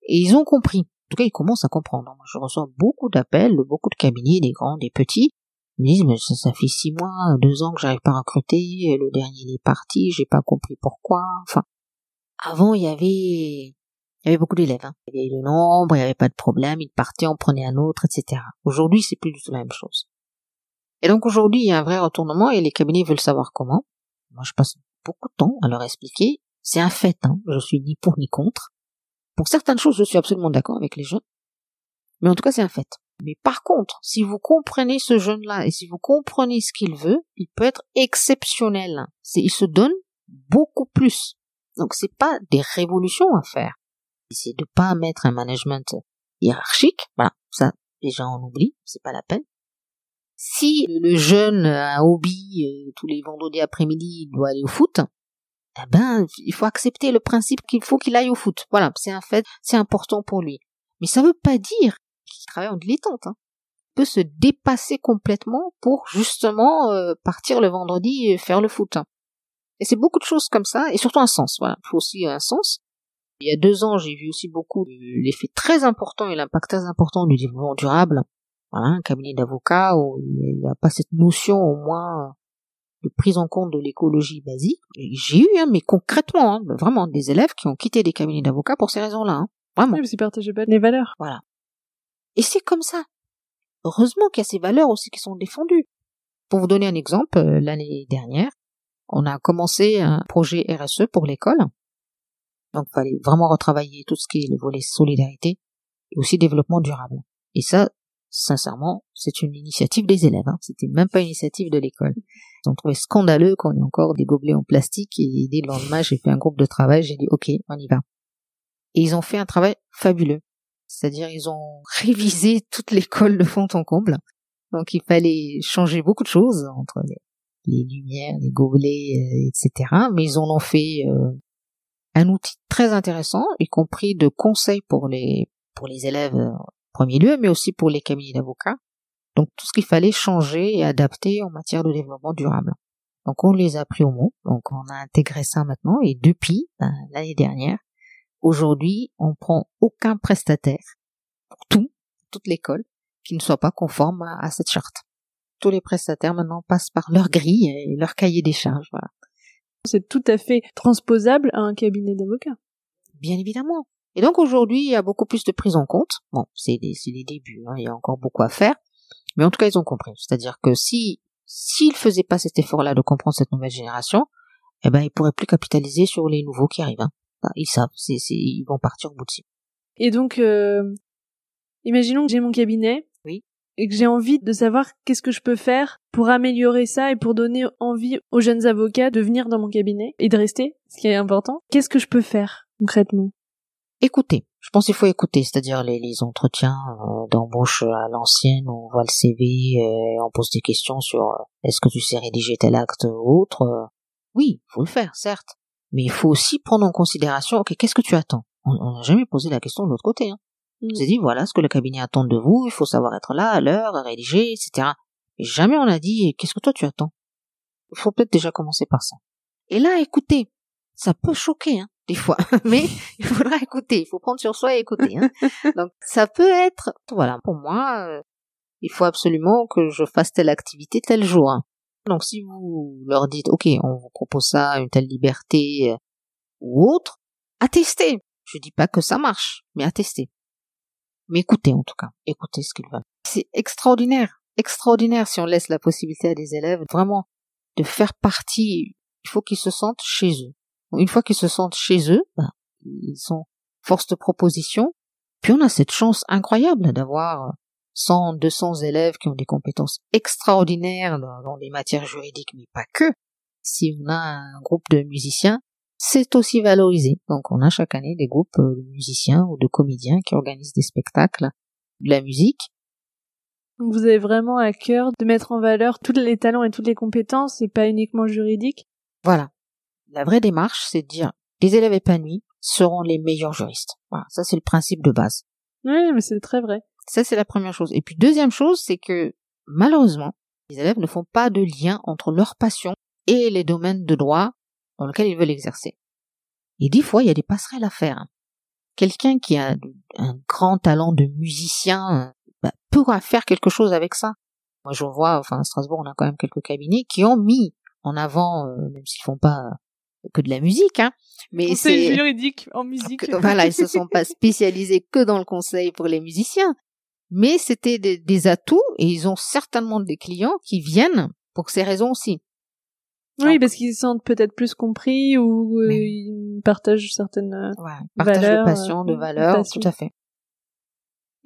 Et ils ont compris. En tout cas, ils commencent à comprendre. Moi, je reçois beaucoup d'appels de beaucoup de cabinets, des grands, des petits. Ils me disent mais ça, fait six mois, deux ans que j'arrive pas à recruter. Le dernier il est parti, j'ai pas compris pourquoi. Enfin, avant il y avait il y avait beaucoup d'élèves. Hein. Il y avait le nombre, il n'y avait pas de problème. Ils partaient, on prenait un autre, etc. Aujourd'hui, c'est plus du tout la même chose. Et donc aujourd'hui, il y a un vrai retournement et les cabinets veulent savoir comment. Moi, je passe beaucoup de temps à leur expliquer. C'est un fait, hein. je suis ni pour ni contre. Pour certaines choses, je suis absolument d'accord avec les jeunes. Mais en tout cas, c'est un fait. Mais par contre, si vous comprenez ce jeune-là et si vous comprenez ce qu'il veut, il peut être exceptionnel. Il se donne beaucoup plus. Donc c'est pas des révolutions à faire. C'est de pas mettre un management hiérarchique. Voilà, ça déjà on oublie, c'est pas la peine. Si le jeune a un hobby euh, tous les vendredis après-midi, il doit aller au foot, eh ben il faut accepter le principe qu'il faut qu'il aille au foot. Voilà, c'est un fait, c'est important pour lui. Mais ça veut pas dire qu'il travaille en dilettante. Hein. Peut se dépasser complètement pour justement euh, partir le vendredi et faire le foot. Et c'est beaucoup de choses comme ça, et surtout un sens. Voilà, il faut aussi un sens. Il y a deux ans, j'ai vu aussi beaucoup l'effet très important et l'impact très important du développement durable. Voilà, un cabinet d'avocats où il n'y a pas cette notion au moins de prise en compte de l'écologie basique. J'ai eu, hein, mais concrètement, hein, vraiment, des élèves qui ont quitté des cabinets d'avocats pour ces raisons-là. Hein. Vraiment. Oui, parce qu'ils pas les valeurs. Voilà. Et c'est comme ça. Heureusement qu'il y a ces valeurs aussi qui sont défendues. Pour vous donner un exemple, euh, l'année dernière, on a commencé un projet RSE pour l'école. Donc, il fallait vraiment retravailler tout ce qui est le volet solidarité et aussi développement durable. Et ça, sincèrement, c'est une initiative des élèves. Hein. C'était même pas une initiative de l'école. Ils ont trouvé scandaleux qu'on ait encore des gobelets en plastique et dès le lendemain, j'ai fait un groupe de travail, j'ai dit OK, on y va. Et ils ont fait un travail fabuleux. C'est-à-dire, ils ont révisé toute l'école de fond en comble. Donc, il fallait changer beaucoup de choses entre les, lumières, les gobelets, euh, etc. Mais ils en ont fait euh, un outil très intéressant, y compris de conseils pour les pour les élèves euh, en premier lieu, mais aussi pour les cabinets d'avocats. Donc tout ce qu'il fallait changer et adapter en matière de développement durable. Donc on les a pris au mot, donc on a intégré ça maintenant et depuis ben, l'année dernière, aujourd'hui on prend aucun prestataire pour tout, toute l'école, qui ne soit pas conforme à cette charte tous les prestataires maintenant passent par leur grille et leur cahier des charges. Voilà. C'est tout à fait transposable à un cabinet d'avocats. Bien évidemment. Et donc aujourd'hui, il y a beaucoup plus de prise en compte. Bon, c'est des, les débuts, hein, il y a encore beaucoup à faire. Mais en tout cas, ils ont compris. C'est-à-dire que si s'ils faisaient pas cet effort-là de comprendre cette nouvelle génération, eh ben ils pourraient plus capitaliser sur les nouveaux qui arrivent. Hein. Ils savent, c'est, ils vont partir au bout de six. Et donc, euh, imaginons que j'ai mon cabinet. Oui et que j'ai envie de savoir qu'est-ce que je peux faire pour améliorer ça et pour donner envie aux jeunes avocats de venir dans mon cabinet et de rester, ce qui est important. Qu'est-ce que je peux faire concrètement? Écoutez. Je pense qu'il faut écouter, c'est-à-dire les, les entretiens euh, d'embauche à l'ancienne, on voit le CV, et on pose des questions sur euh, est-ce que tu sais rédiger tel acte ou autre? oui, faut le faire, certes. Mais il faut aussi prendre en considération, ok, qu'est-ce que tu attends? On n'a jamais posé la question de l'autre côté. Hein. Mm. J'ai dit, voilà ce que le cabinet attend de vous, il faut savoir être là, à l'heure, rédiger, etc. Et jamais on a dit, qu'est-ce que toi tu attends? Il faut peut-être déjà commencer par ça. Et là, écoutez, ça peut choquer, hein, des fois, mais il faudra écouter, il faut prendre sur soi et écouter. Hein. Donc, ça peut être, voilà, pour moi, euh, il faut absolument que je fasse telle activité tel jour. Hein. Donc, si vous leur dites, ok, on vous propose ça, une telle liberté euh, ou autre, attestez. Je dis pas que ça marche, mais attestez. Mais écoutez en tout cas, écoutez ce qu'ils veulent. C'est extraordinaire, extraordinaire si on laisse la possibilité à des élèves vraiment de faire partie. Il faut qu'ils se sentent chez eux. Une fois qu'ils se sentent chez eux, ben, ils sont force de proposition. Puis on a cette chance incroyable d'avoir 100, 200 élèves qui ont des compétences extraordinaires dans, les matières juridiques, mais pas que. Si on a un groupe de musiciens, c'est aussi valorisé. Donc on a chaque année des groupes euh, de musiciens ou de comédiens qui organisent des spectacles, de la musique. Vous avez vraiment à cœur de mettre en valeur tous les talents et toutes les compétences et pas uniquement juridiques? Voilà. La vraie démarche, c'est de dire les élèves épanouis seront les meilleurs juristes. Voilà, ça c'est le principe de base. Oui, mais c'est très vrai. Ça c'est la première chose. Et puis deuxième chose, c'est que malheureusement, les élèves ne font pas de lien entre leur passion et les domaines de droit dans lequel ils veulent exercer. Et des fois, il y a des passerelles à faire. Quelqu'un qui a un grand talent de musicien bah, pourra faire quelque chose avec ça. Moi, je vois, enfin, à Strasbourg, on a quand même quelques cabinets qui ont mis en avant, euh, même s'ils font pas que de la musique, hein, mais c'est juridique en musique. voilà, ils se sont pas spécialisés que dans le conseil pour les musiciens, mais c'était des, des atouts et ils ont certainement des clients qui viennent pour ces raisons aussi. Oui, parce qu'ils se sentent peut-être plus compris ou euh, ils partagent certaines euh, ouais, partagent de passion, de euh, valeurs, tout à fait.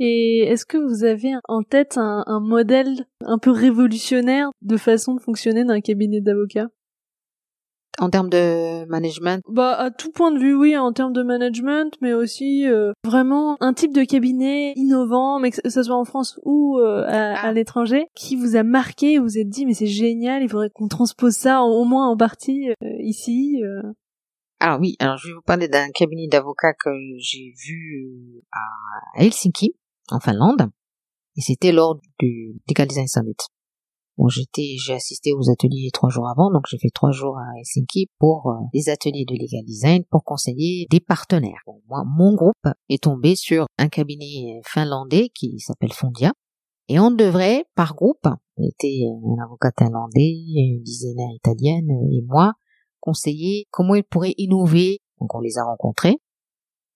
Et est-ce que vous avez en tête un, un, modèle un peu révolutionnaire de façon de fonctionner d'un cabinet d'avocats? En termes de management? Bah à tout point de vue, oui, en termes de management, mais aussi euh, vraiment un type de cabinet innovant, mais que ce soit en France ou euh, à, Ah. à l'étranger, qui vous a marqué, vous vous êtes dit mais c'est génial, il faudrait qu'on transpose ça au moins en partie euh, ici. euh. Alors oui, alors je vais vous parler d'un cabinet d'avocats que j'ai vu euh, à Helsinki, en Finlande, et c'était lors du Legal Design Summit. Bon, j'ai assisté aux ateliers trois jours avant, donc j'ai fait trois jours à Helsinki pour euh, des ateliers de legal design pour conseiller des partenaires. Bon, moi, mon groupe est tombé sur un cabinet finlandais qui s'appelle Fondia, et on devrait, par groupe, était un avocat finlandais, une dizaine italienne et moi, conseiller comment ils pourraient innover. Donc on les a rencontrés.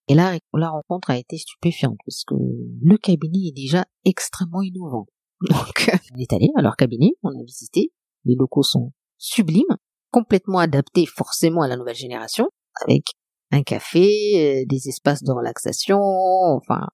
Et là, la rencontre a été stupéfiante parce que le cabinet est déjà extrêmement innovant. Donc on est allé à leur cabinet, on a visité. Les locaux sont sublimes, complètement adaptés forcément à la nouvelle génération, avec un café, euh, des espaces de relaxation, enfin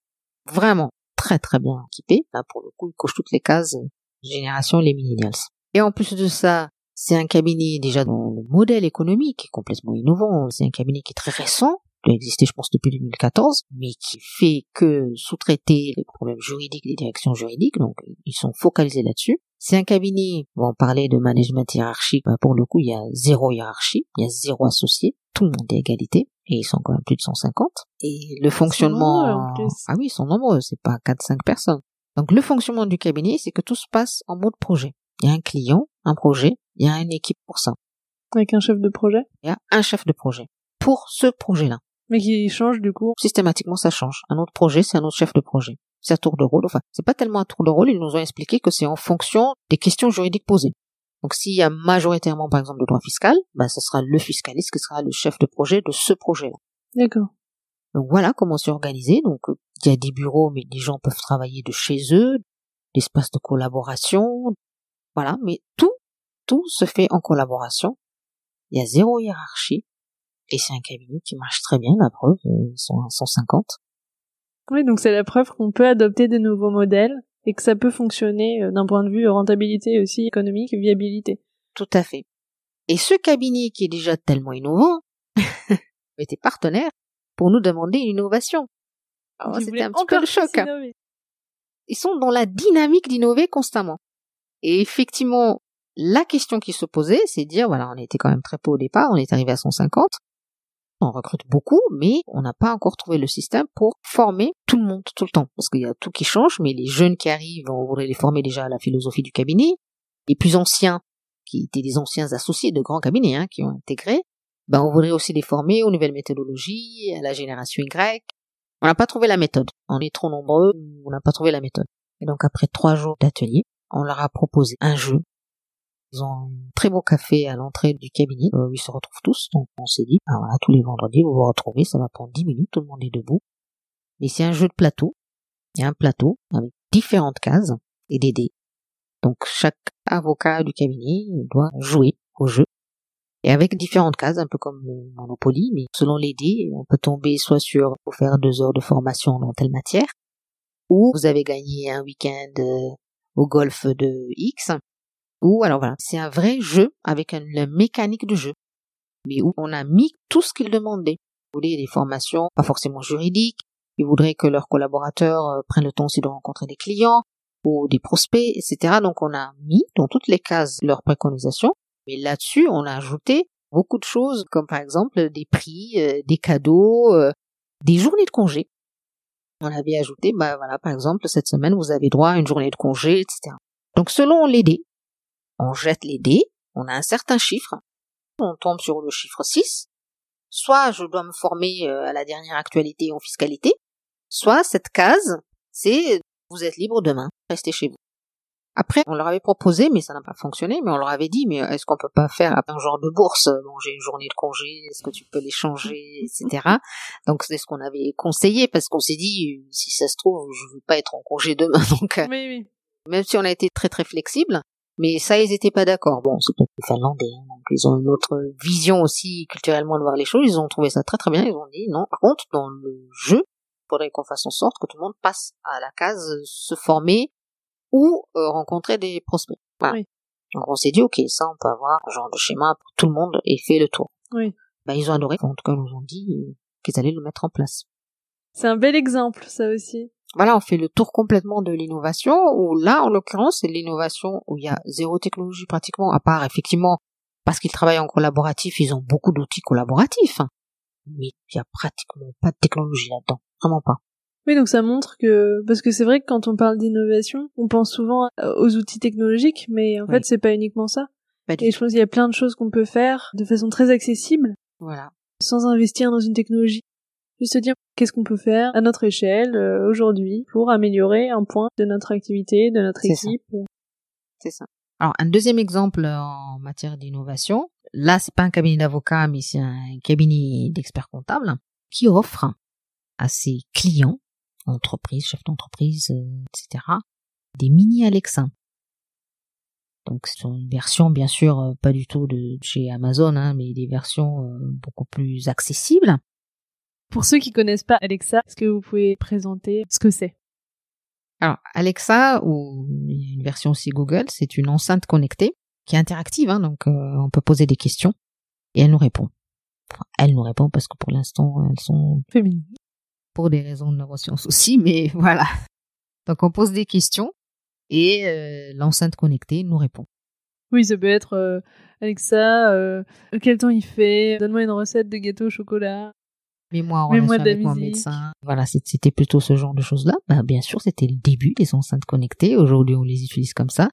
vraiment très très bien équipés. Là pour le coup, ils cochent toutes les cases euh, génération les millennials. Et en plus de ça, c'est un cabinet déjà dont le modèle économique est complètement innovant. C'est un cabinet qui est très récent, qui a existé je pense depuis 2014, mais qui fait que sous-traiter les problèmes juridiques des directions juridiques, donc ils sont focalisés là-dessus. C'est un cabinet, on va en parler de management hiérarchique, bah, pour le coup il y a zéro hiérarchie, il y a zéro associé, tout le monde est égalité, et ils sont quand même plus de 150. Et le fonctionnement... Ah oui, ils sont nombreux, c'est pas 4-5 personnes. Donc le fonctionnement du cabinet, c'est que tout se passe en mode projet. Il y a un client, un projet, il y a une équipe pour ça. Avec un chef de projet, Il y a un chef de projet pour ce projet-là. Mais qui change du coup. Systématiquement, ça change. Un autre projet, c'est un autre chef de projet. C'est à tour de rôle. Enfin, c'est pas tellement à tour de rôle. Ils nous ont expliqué que c'est en fonction des questions juridiques posées. Donc, s'il y a majoritairement, par exemple, le droit fiscal, ben, ce sera le fiscaliste qui sera le chef de projet de ce projet-là. D'accord. Donc, voilà comment c'est organisé. Donc, il y a des bureaux, mais les gens peuvent travailler de chez eux, l'espace de collaboration. Voilà. Mais tout, tout se fait en collaboration. Il y a zéro hiérarchie. Et c'est un cabinet qui marche très bien, la preuve, euh, ils sont à 150. Oui, donc c'est la preuve qu'on peut adopter des nouveaux modèles et que ça peut fonctionner euh, d'un point de vue rentabilité aussi économique viabilité. Tout à fait. Et ce cabinet qui est déjà tellement innovant était partenaire pour nous demander une innovation. Alors, Ils c'était un petit peu le choc. innover. Ils sont dans la dynamique d'innover constamment. Et effectivement, la question qui se posait, c'est de dire, voilà, on était quand même très peu au départ, on est arrivé à 150. On recrute beaucoup, mais on n'a pas encore trouvé le système pour former tout le monde tout le temps. Parce qu'il y a tout qui change, mais les jeunes qui arrivent, on voudrait les former déjà à la philosophie du cabinet. Les plus anciens, qui étaient des anciens associés de grands cabinets, hein, qui ont intégré, ben, on voudrait aussi les former aux nouvelles méthodologies, à la génération Y. On n'a pas trouvé la méthode. On est trop nombreux, on n'a pas trouvé la méthode. Et donc après trois jours d'atelier, on leur a proposé un jeu. Ils ont un très beau café à l'entrée du cabinet euh, où ils se retrouvent tous. Donc on s'est dit, ah tous les vendredis, vous vous retrouvez, ça va prendre dix minutes, tout le monde est debout. Et c'est un jeu de plateau. Il y a un plateau avec différentes cases et des dés. Donc chaque avocat du cabinet doit jouer au jeu. Et avec différentes cases, un peu comme Monopoly, mais selon les dés, on peut tomber soit sur faut faire deux heures de formation dans telle matière, ou vous avez gagné un week-end euh, au golf de X, ou alors voilà, c'est un vrai jeu avec une, mécanique de jeu, mais où on a mis tout ce qu'ils demandaient. Vous voulez des formations, pas forcément juridiques, ils voudraient que leurs collaborateurs euh, prennent le temps aussi de rencontrer des clients ou des prospects, etc. Donc on a mis dans toutes les cases leurs préconisations, mais là-dessus on a ajouté beaucoup de choses, comme par exemple des prix, euh, des cadeaux, euh, des journées de congé. On avait ajouté, bah voilà, par exemple, cette semaine, vous avez droit à une journée de congé, etc. Donc selon les on jette les dés, on a un certain chiffre, on tombe sur le chiffre 6, soit je dois me former euh, à la dernière actualité en fiscalité, soit cette case, c'est vous êtes libre demain, restez chez vous. Après, on leur avait proposé, mais ça n'a pas fonctionné, mais on leur avait dit, mais est-ce qu'on peut pas faire un genre de bourse? Bon, j'ai une journée de congé, est-ce que tu peux l'échanger, etc. Donc c'est ce qu'on avait conseillé, parce qu'on s'est dit, si ça se trouve, je veux pas être en congé demain, donc euh, Oui, oui. même si on a été très très flexible, mais ça, ils étaient pas d'accord. Bon, c'est peut-être les Finlandais, hein, donc ils ont une autre vision aussi culturellement de voir les choses. Ils ont trouvé ça très très bien. Ils ont dit non. Par contre, dans le jeu, il faudrait qu'on fasse en sorte que tout le monde passe à la case se former ou euh, rencontrer des prospects. Voilà. Oui. Donc on s'est dit, ok, ça on peut avoir un genre de schéma pour tout le monde et fait le tour. Oui. Ben, ils ont adoré, en tout cas ils nous ont dit euh, qu'ils allaient le mettre en place. C'est un bel exemple, ça aussi. Voilà, on fait le tour complètement de l'innovation, où là, en l'occurrence, c'est l'innovation où il y a zéro technologie pratiquement, à part effectivement, parce qu'ils travaillent en collaboratif, ils ont beaucoup d'outils collaboratifs, hein. mais il y a pratiquement pas de technologie là-dedans, vraiment pas. Oui, donc ça montre que parce que c'est vrai que quand on parle d'innovation, on pense souvent aux outils technologiques, mais en Oui. fait c'est pas uniquement ça. Et je pense qu'il y a plein de choses qu'on peut faire de façon très accessible, Voilà. sans investir dans une technologie. Juste se dire qu'est-ce qu'on peut faire à notre échelle euh, aujourd'hui pour améliorer un point de notre activité, de notre C'est ça. équipe. C'est ça. Alors, un deuxième exemple en matière d'innovation. Là, c'est pas un cabinet d'avocats, mais c'est un cabinet d'experts comptables qui offre à ses clients, entreprises, chefs d'entreprise, euh, etc., des mini Alexa. Donc, c'est une version, bien sûr, euh, pas du tout de chez Amazon, hein, mais des versions euh, beaucoup plus accessibles. Pour ceux qui connaissent pas Alexa, est-ce que vous pouvez présenter ce que c'est? Alors, Alexa, ou il y a une version aussi Google, c'est une enceinte connectée qui est interactive, hein, donc euh, on peut poser des questions et elle nous répond. Enfin, elle nous répond parce que pour l'instant, elles sont Féminin. pour des raisons de neurosciences aussi, mais voilà. Donc on pose des questions et euh, l'enceinte connectée nous répond. Oui, ça peut être euh, Alexa, euh, quel temps il fait? Donne-moi une recette de gâteau au chocolat. Mets-moi en Mets-moi relation avec mon médecin. Voilà, c'était plutôt ce genre de choses-là. Ben, bien sûr, c'était le début des enceintes connectées. Aujourd'hui, on les utilise comme ça.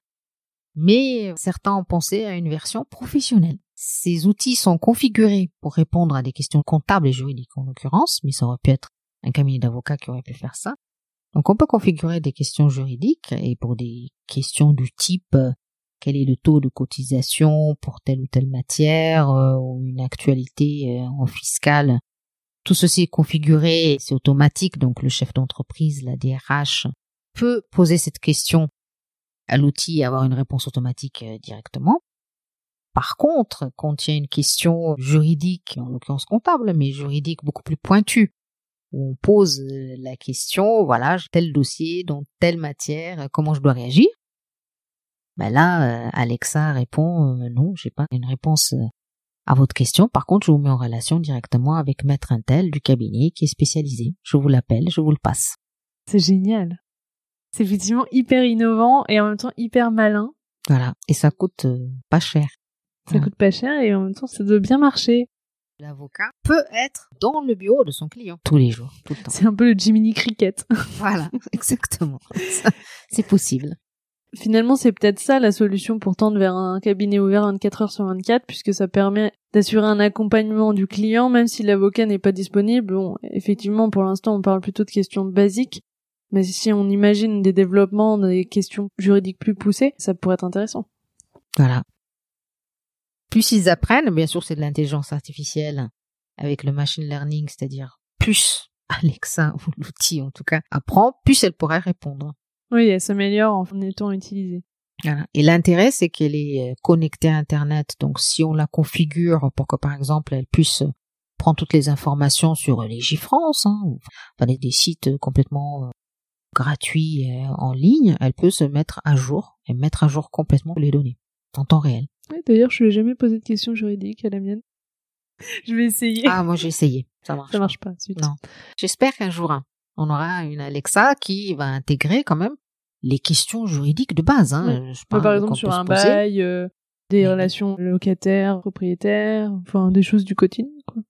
Mais certains ont pensé à une version professionnelle. Ces outils sont configurés pour répondre à des questions comptables et juridiques en l'occurrence, mais ça aurait pu être un cabinet d'avocats qui aurait pu faire ça. Donc on peut configurer des questions juridiques et pour des questions du type euh, quel est le taux de cotisation pour telle ou telle matière euh, ou une actualité euh, en fiscale. Tout ceci est configuré, c'est automatique, donc le chef d'entreprise, la DRH, peut poser cette question à l'outil et avoir une réponse automatique euh, directement. Par contre, quand il y a une question juridique, en l'occurrence comptable, mais juridique beaucoup plus pointue, où on pose euh, la question, voilà, tel dossier dans telle matière, comment je dois réagir? Ben là, euh, Alexa répond euh, non, j'ai pas une réponse à votre question. Par contre, je vous mets en relation directement avec Maître Intel du cabinet qui est spécialisé. Je vous l'appelle, je vous le passe. C'est génial. C'est effectivement hyper innovant et en même temps hyper malin. Voilà, et ça coûte euh, pas cher. Ça coûte pas cher et en même temps ça doit bien marcher. L'avocat peut être dans le bureau de son client tous les jours, tout le temps. C'est un peu le Jiminy Cricket. Voilà, exactement. C'est possible. Finalement, c'est peut-être ça la solution pour tendre vers un cabinet ouvert 24 heures sur 24 puisque ça permet d'assurer un accompagnement du client même si l'avocat n'est pas disponible. Bon, effectivement, pour l'instant, on parle plutôt de questions basiques. Mais si on imagine des développements, des questions juridiques plus poussées, ça pourrait être intéressant. Voilà. Plus ils apprennent, bien sûr, c'est de l'intelligence artificielle avec le machine learning, c'est-à-dire plus Alexa ou l'outil en tout cas apprend, plus elle pourra répondre. Oui, elle s'améliore en étant utilisée. Voilà. Et l'intérêt, c'est qu'elle est euh, connectée à Internet. Donc, si on la configure pour que, par exemple, elle puisse euh, prendre toutes les informations sur euh, les Gifrance, hein, enfin, des, sites complètement gratuits en ligne, elle peut se mettre à jour et mettre à jour complètement les données en temps réel. Ouais, D'ailleurs, je lui ai jamais posé de questions juridiques à la mienne. je vais essayer. Ah, moi, j'ai essayé. Ça marche. ça marche pas. Non. J'espère qu'un jour, hein, on aura une Alexa qui va intégrer quand même les questions juridiques de base. Hein, Ouais. Je Bah, pas, par exemple, sur un bail, euh, des relations locataires, propriétaires, enfin des choses du quotidien. Quoi.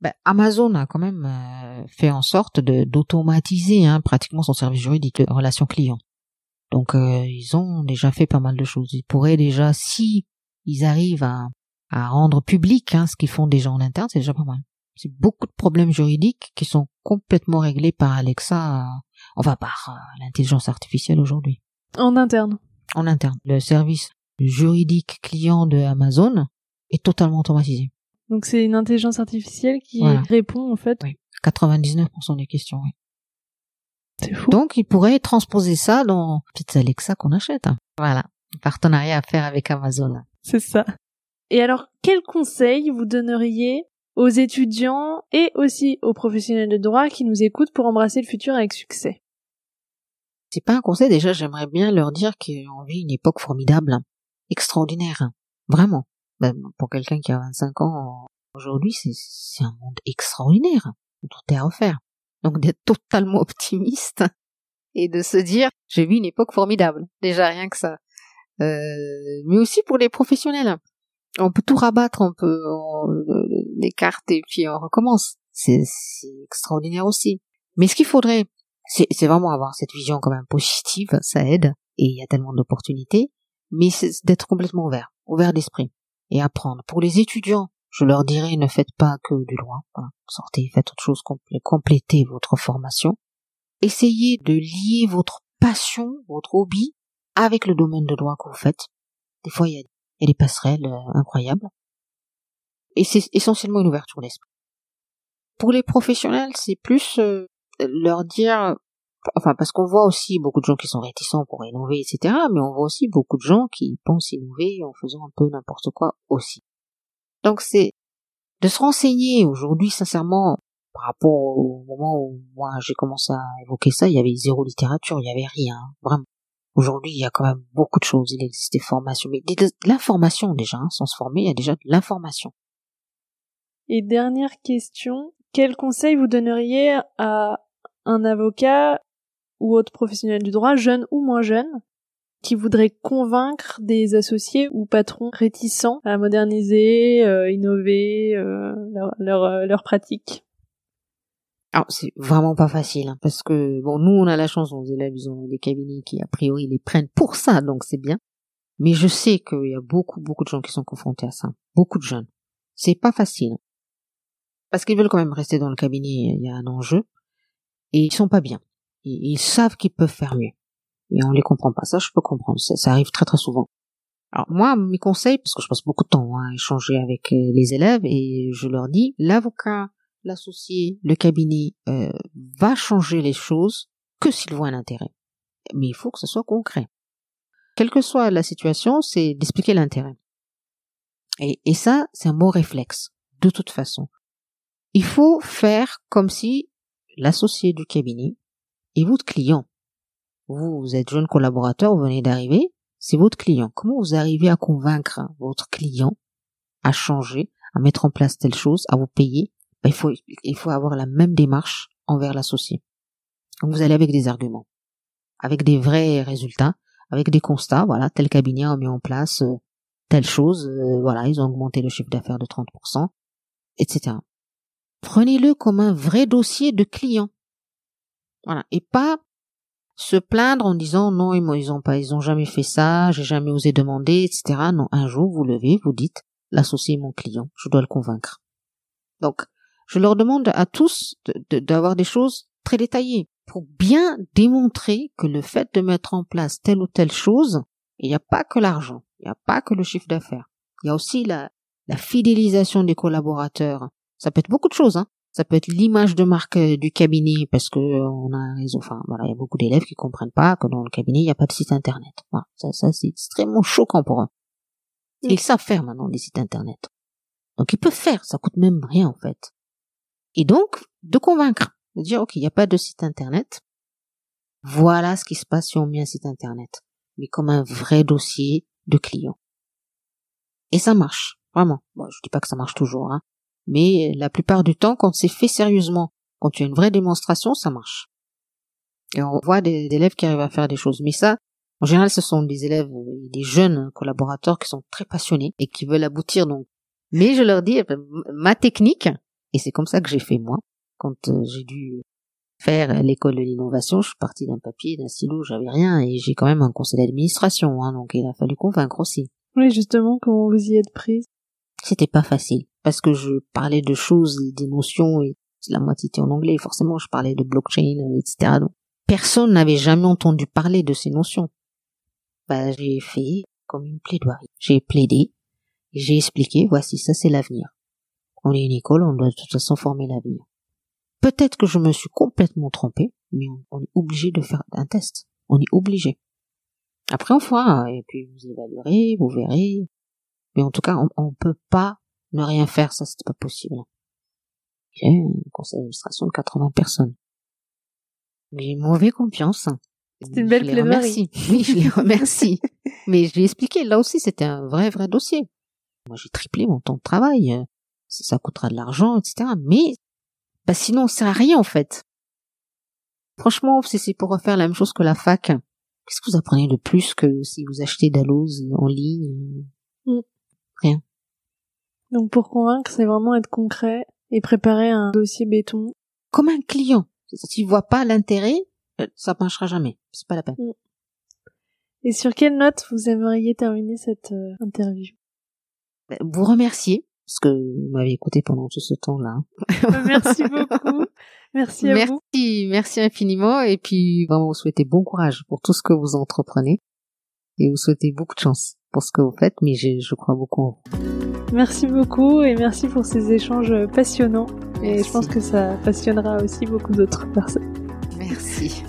Ben, Amazon a quand même euh, fait en sorte d'automatiser hein, pratiquement son service juridique de relation client. Donc euh, ils ont déjà fait pas mal de choses. Ils pourraient déjà, si ils arrivent à, à rendre public hein, ce qu'ils font déjà en interne, c'est déjà pas mal. C'est beaucoup de problèmes juridiques qui sont complètement réglés par Alexa, enfin par euh, l'intelligence artificielle aujourd'hui En interne. en interne. Le service juridique client de Amazon est totalement automatisé. Donc c'est une intelligence artificielle qui Voilà. répond en fait. Oui. 99% des questions. Oui. C'est fou. Donc, il pourrait transposer ça dans petite Alexa qu'on achète. Voilà. Un Partenariat à faire avec Amazon. C'est ça. Et alors, quels conseils vous donneriez aux étudiants et aussi aux professionnels de droit qui nous écoutent pour embrasser le futur avec succès C'est pas un conseil, déjà, j'aimerais bien leur dire qu'on vit une époque formidable et extraordinaire, hein. vraiment. Ben, pour quelqu'un qui a 25 ans, aujourd'hui, c'est un monde extraordinaire. Tout est à refaire. Donc d'être totalement optimiste et de se dire, j'ai vu une époque formidable. Déjà rien que ça. Euh, mais aussi pour les professionnels. On peut tout rabattre, on peut les cartes et puis on recommence. C'est extraordinaire aussi. Mais ce qu'il faudrait, c'est vraiment avoir cette vision quand même positive, ça aide, et il y a tellement d'opportunités, mais c'est d'être complètement ouvert, ouvert d'esprit, et apprendre. Pour les étudiants, je leur dirais ne faites pas que du droit, sortez, faites autre chose, complétez votre formation. Essayez de lier votre passion, votre hobby, avec le domaine de droit que vous faites. Des fois, il y a, des passerelles euh, incroyables. Et c'est essentiellement une ouverture d'esprit. Pour les professionnels, c'est plus euh, leur dire, enfin parce qu'on voit aussi beaucoup de gens qui sont réticents pour innover, etc. Mais on voit aussi beaucoup de gens qui pensent innover en faisant un peu n'importe quoi aussi. Donc c'est de se renseigner aujourd'hui sincèrement par rapport au moment où moi j'ai commencé à évoquer ça, il y avait zéro littérature, il y avait rien, vraiment. Aujourd'hui, il y a quand même beaucoup de choses. Il existe des formations, mais de l'information déjà, hein, sans se former, il y a déjà de l'information. Et dernière question, quel conseil vous donneriez à un avocat ou autre professionnel du droit, jeune ou moins jeune, qui voudrait convaincre des associés ou patrons réticents à moderniser, euh, innover euh, leur, leur, euh, leur pratique? Alors c'est vraiment pas facile hein, parce que bon nous on a la chance nos élèves ils ont des cabinets qui a priori les prennent pour ça donc c'est bien. Mais je sais qu'il y a beaucoup beaucoup de gens qui sont confrontés à ça. Beaucoup de jeunes. C'est pas facile parce qu'ils veulent quand même rester dans le cabinet il y a un enjeu et ils sont pas bien ils, savent qu'ils peuvent faire mieux et on les comprend pas ça je peux comprendre ça, arrive très très souvent alors moi mes conseils parce que je passe beaucoup de temps hein, à échanger avec euh, les élèves et je leur dis l'avocat l'associé, le cabinet euh, va changer les choses que s'il voit un intérêt. Mais il faut que ce soit concret. Quelle que soit la situation, c'est d'expliquer l'intérêt. Et ça, c'est un bon réflexe, de toute façon. Il faut faire comme si l'associé du cabinet est votre client. Vous, êtes jeune collaborateur, vous venez d'arriver, c'est votre client. Comment vous arrivez à convaincre votre client à changer, à mettre en place telle chose, à vous payer? Il faut, il faut avoir la même démarche envers l'associé. Donc vous allez avec des arguments, avec des vrais résultats, avec des constats, voilà, tel cabinet a mis en place euh, telle chose, euh, voilà, ils ont augmenté le chiffre d'affaires de 30%, etc. Prenez-le comme un vrai dossier de client. Voilà, et pas se plaindre en disant non, ils ont pas, ils ont jamais fait ça, j'ai jamais osé demander, etc. Non, un jour vous levez, vous dites, l'associé est mon client, je dois le convaincre. Donc, je leur demande à tous d'avoir des choses très détaillées pour bien démontrer que le fait de mettre en place telle ou telle chose, il n'y a pas que l'argent, il n'y a pas que le chiffre d'affaires, il y a aussi la, la fidélisation des collaborateurs. Ça peut être beaucoup de choses, hein. Ça peut être l'image de marque euh, du cabinet parce que euh, on a un réseau. Enfin, voilà, il y a beaucoup d'élèves qui comprennent pas que dans le cabinet il n'y a pas de site internet. Voilà, ça, ça c'est extrêmement choquant pour eux. Ils savent faire maintenant des sites internet. Donc ils peuvent faire, ça coûte même rien en fait. Et donc, de convaincre, de dire, OK, il n'y a pas de site internet. Voilà ce qui se passe si on met un site internet. Mais comme un vrai dossier de client. Et ça marche, vraiment. Bon, je dis pas que ça marche toujours, hein. Mais la plupart du temps, quand c'est fait sérieusement, quand tu as une vraie démonstration, ça marche. Et on voit des, élèves qui arrivent à faire des choses. Mais ça, en général, ce sont des élèves, des jeunes collaborateurs qui sont très passionnés et qui veulent aboutir donc. Mais je leur dis, ma technique, et c'est comme ça que j'ai fait moi. Quand euh, j'ai dû faire l'école de l'innovation, je suis partie d'un papier, d'un stylo, j'avais rien et j'ai quand même un conseil d'administration, hein, donc il a fallu convaincre aussi. Oui, justement, comment vous y êtes prise? C'était pas facile parce que je parlais de choses et des notions et la moitié était en anglais. Forcément, je parlais de blockchain, etc. Donc, personne n'avait jamais entendu parler de ces notions. Bah, j'ai fait comme une plaidoirie. J'ai plaidé, j'ai expliqué, voici ça c'est l'avenir. On est une école, on doit de toute façon former l'avenir. Peut-être que je me suis complètement trompé, mais on, est obligé de faire un test. On est obligé. Après, on fera, et puis vous évaluerez, vous verrez. Mais en tout cas, on, ne peut pas ne rien faire, ça c'est pas possible. J'ai un conseil d'administration de 80 personnes. J'ai mauvais confiance. C'est une belle remercie. Oui, je les remercie. Mais je lui ai expliqué, là aussi, c'était un vrai, vrai dossier. Moi, j'ai triplé mon temps de travail. Ça, ça coûtera de l'argent, etc. Mais, bah, sinon, ça sert à rien, en fait. Franchement, si c'est pour refaire la même chose que la fac, qu'est-ce que vous apprenez de plus que si vous achetez Dalloz en ligne? Mm. Rien. Donc pour convaincre, c'est vraiment être concret et préparer un dossier béton. Comme un client. S'il voit pas l'intérêt, euh, ça marchera jamais. C'est pas la peine. Et sur quelle note vous aimeriez terminer cette euh, interview? Bah, Vous remercier parce que vous m'avez écouté pendant tout ce temps-là. Merci beaucoup. Merci à vous. Merci, merci infiniment et puis vraiment vous souhaitez bon courage pour tout ce que vous entreprenez et vous souhaitez beaucoup de chance pour ce que vous faites, mais je, je crois beaucoup en vous. Merci beaucoup et merci pour ces échanges passionnants. Et Merci. je pense que ça passionnera aussi beaucoup d'autres personnes. Merci.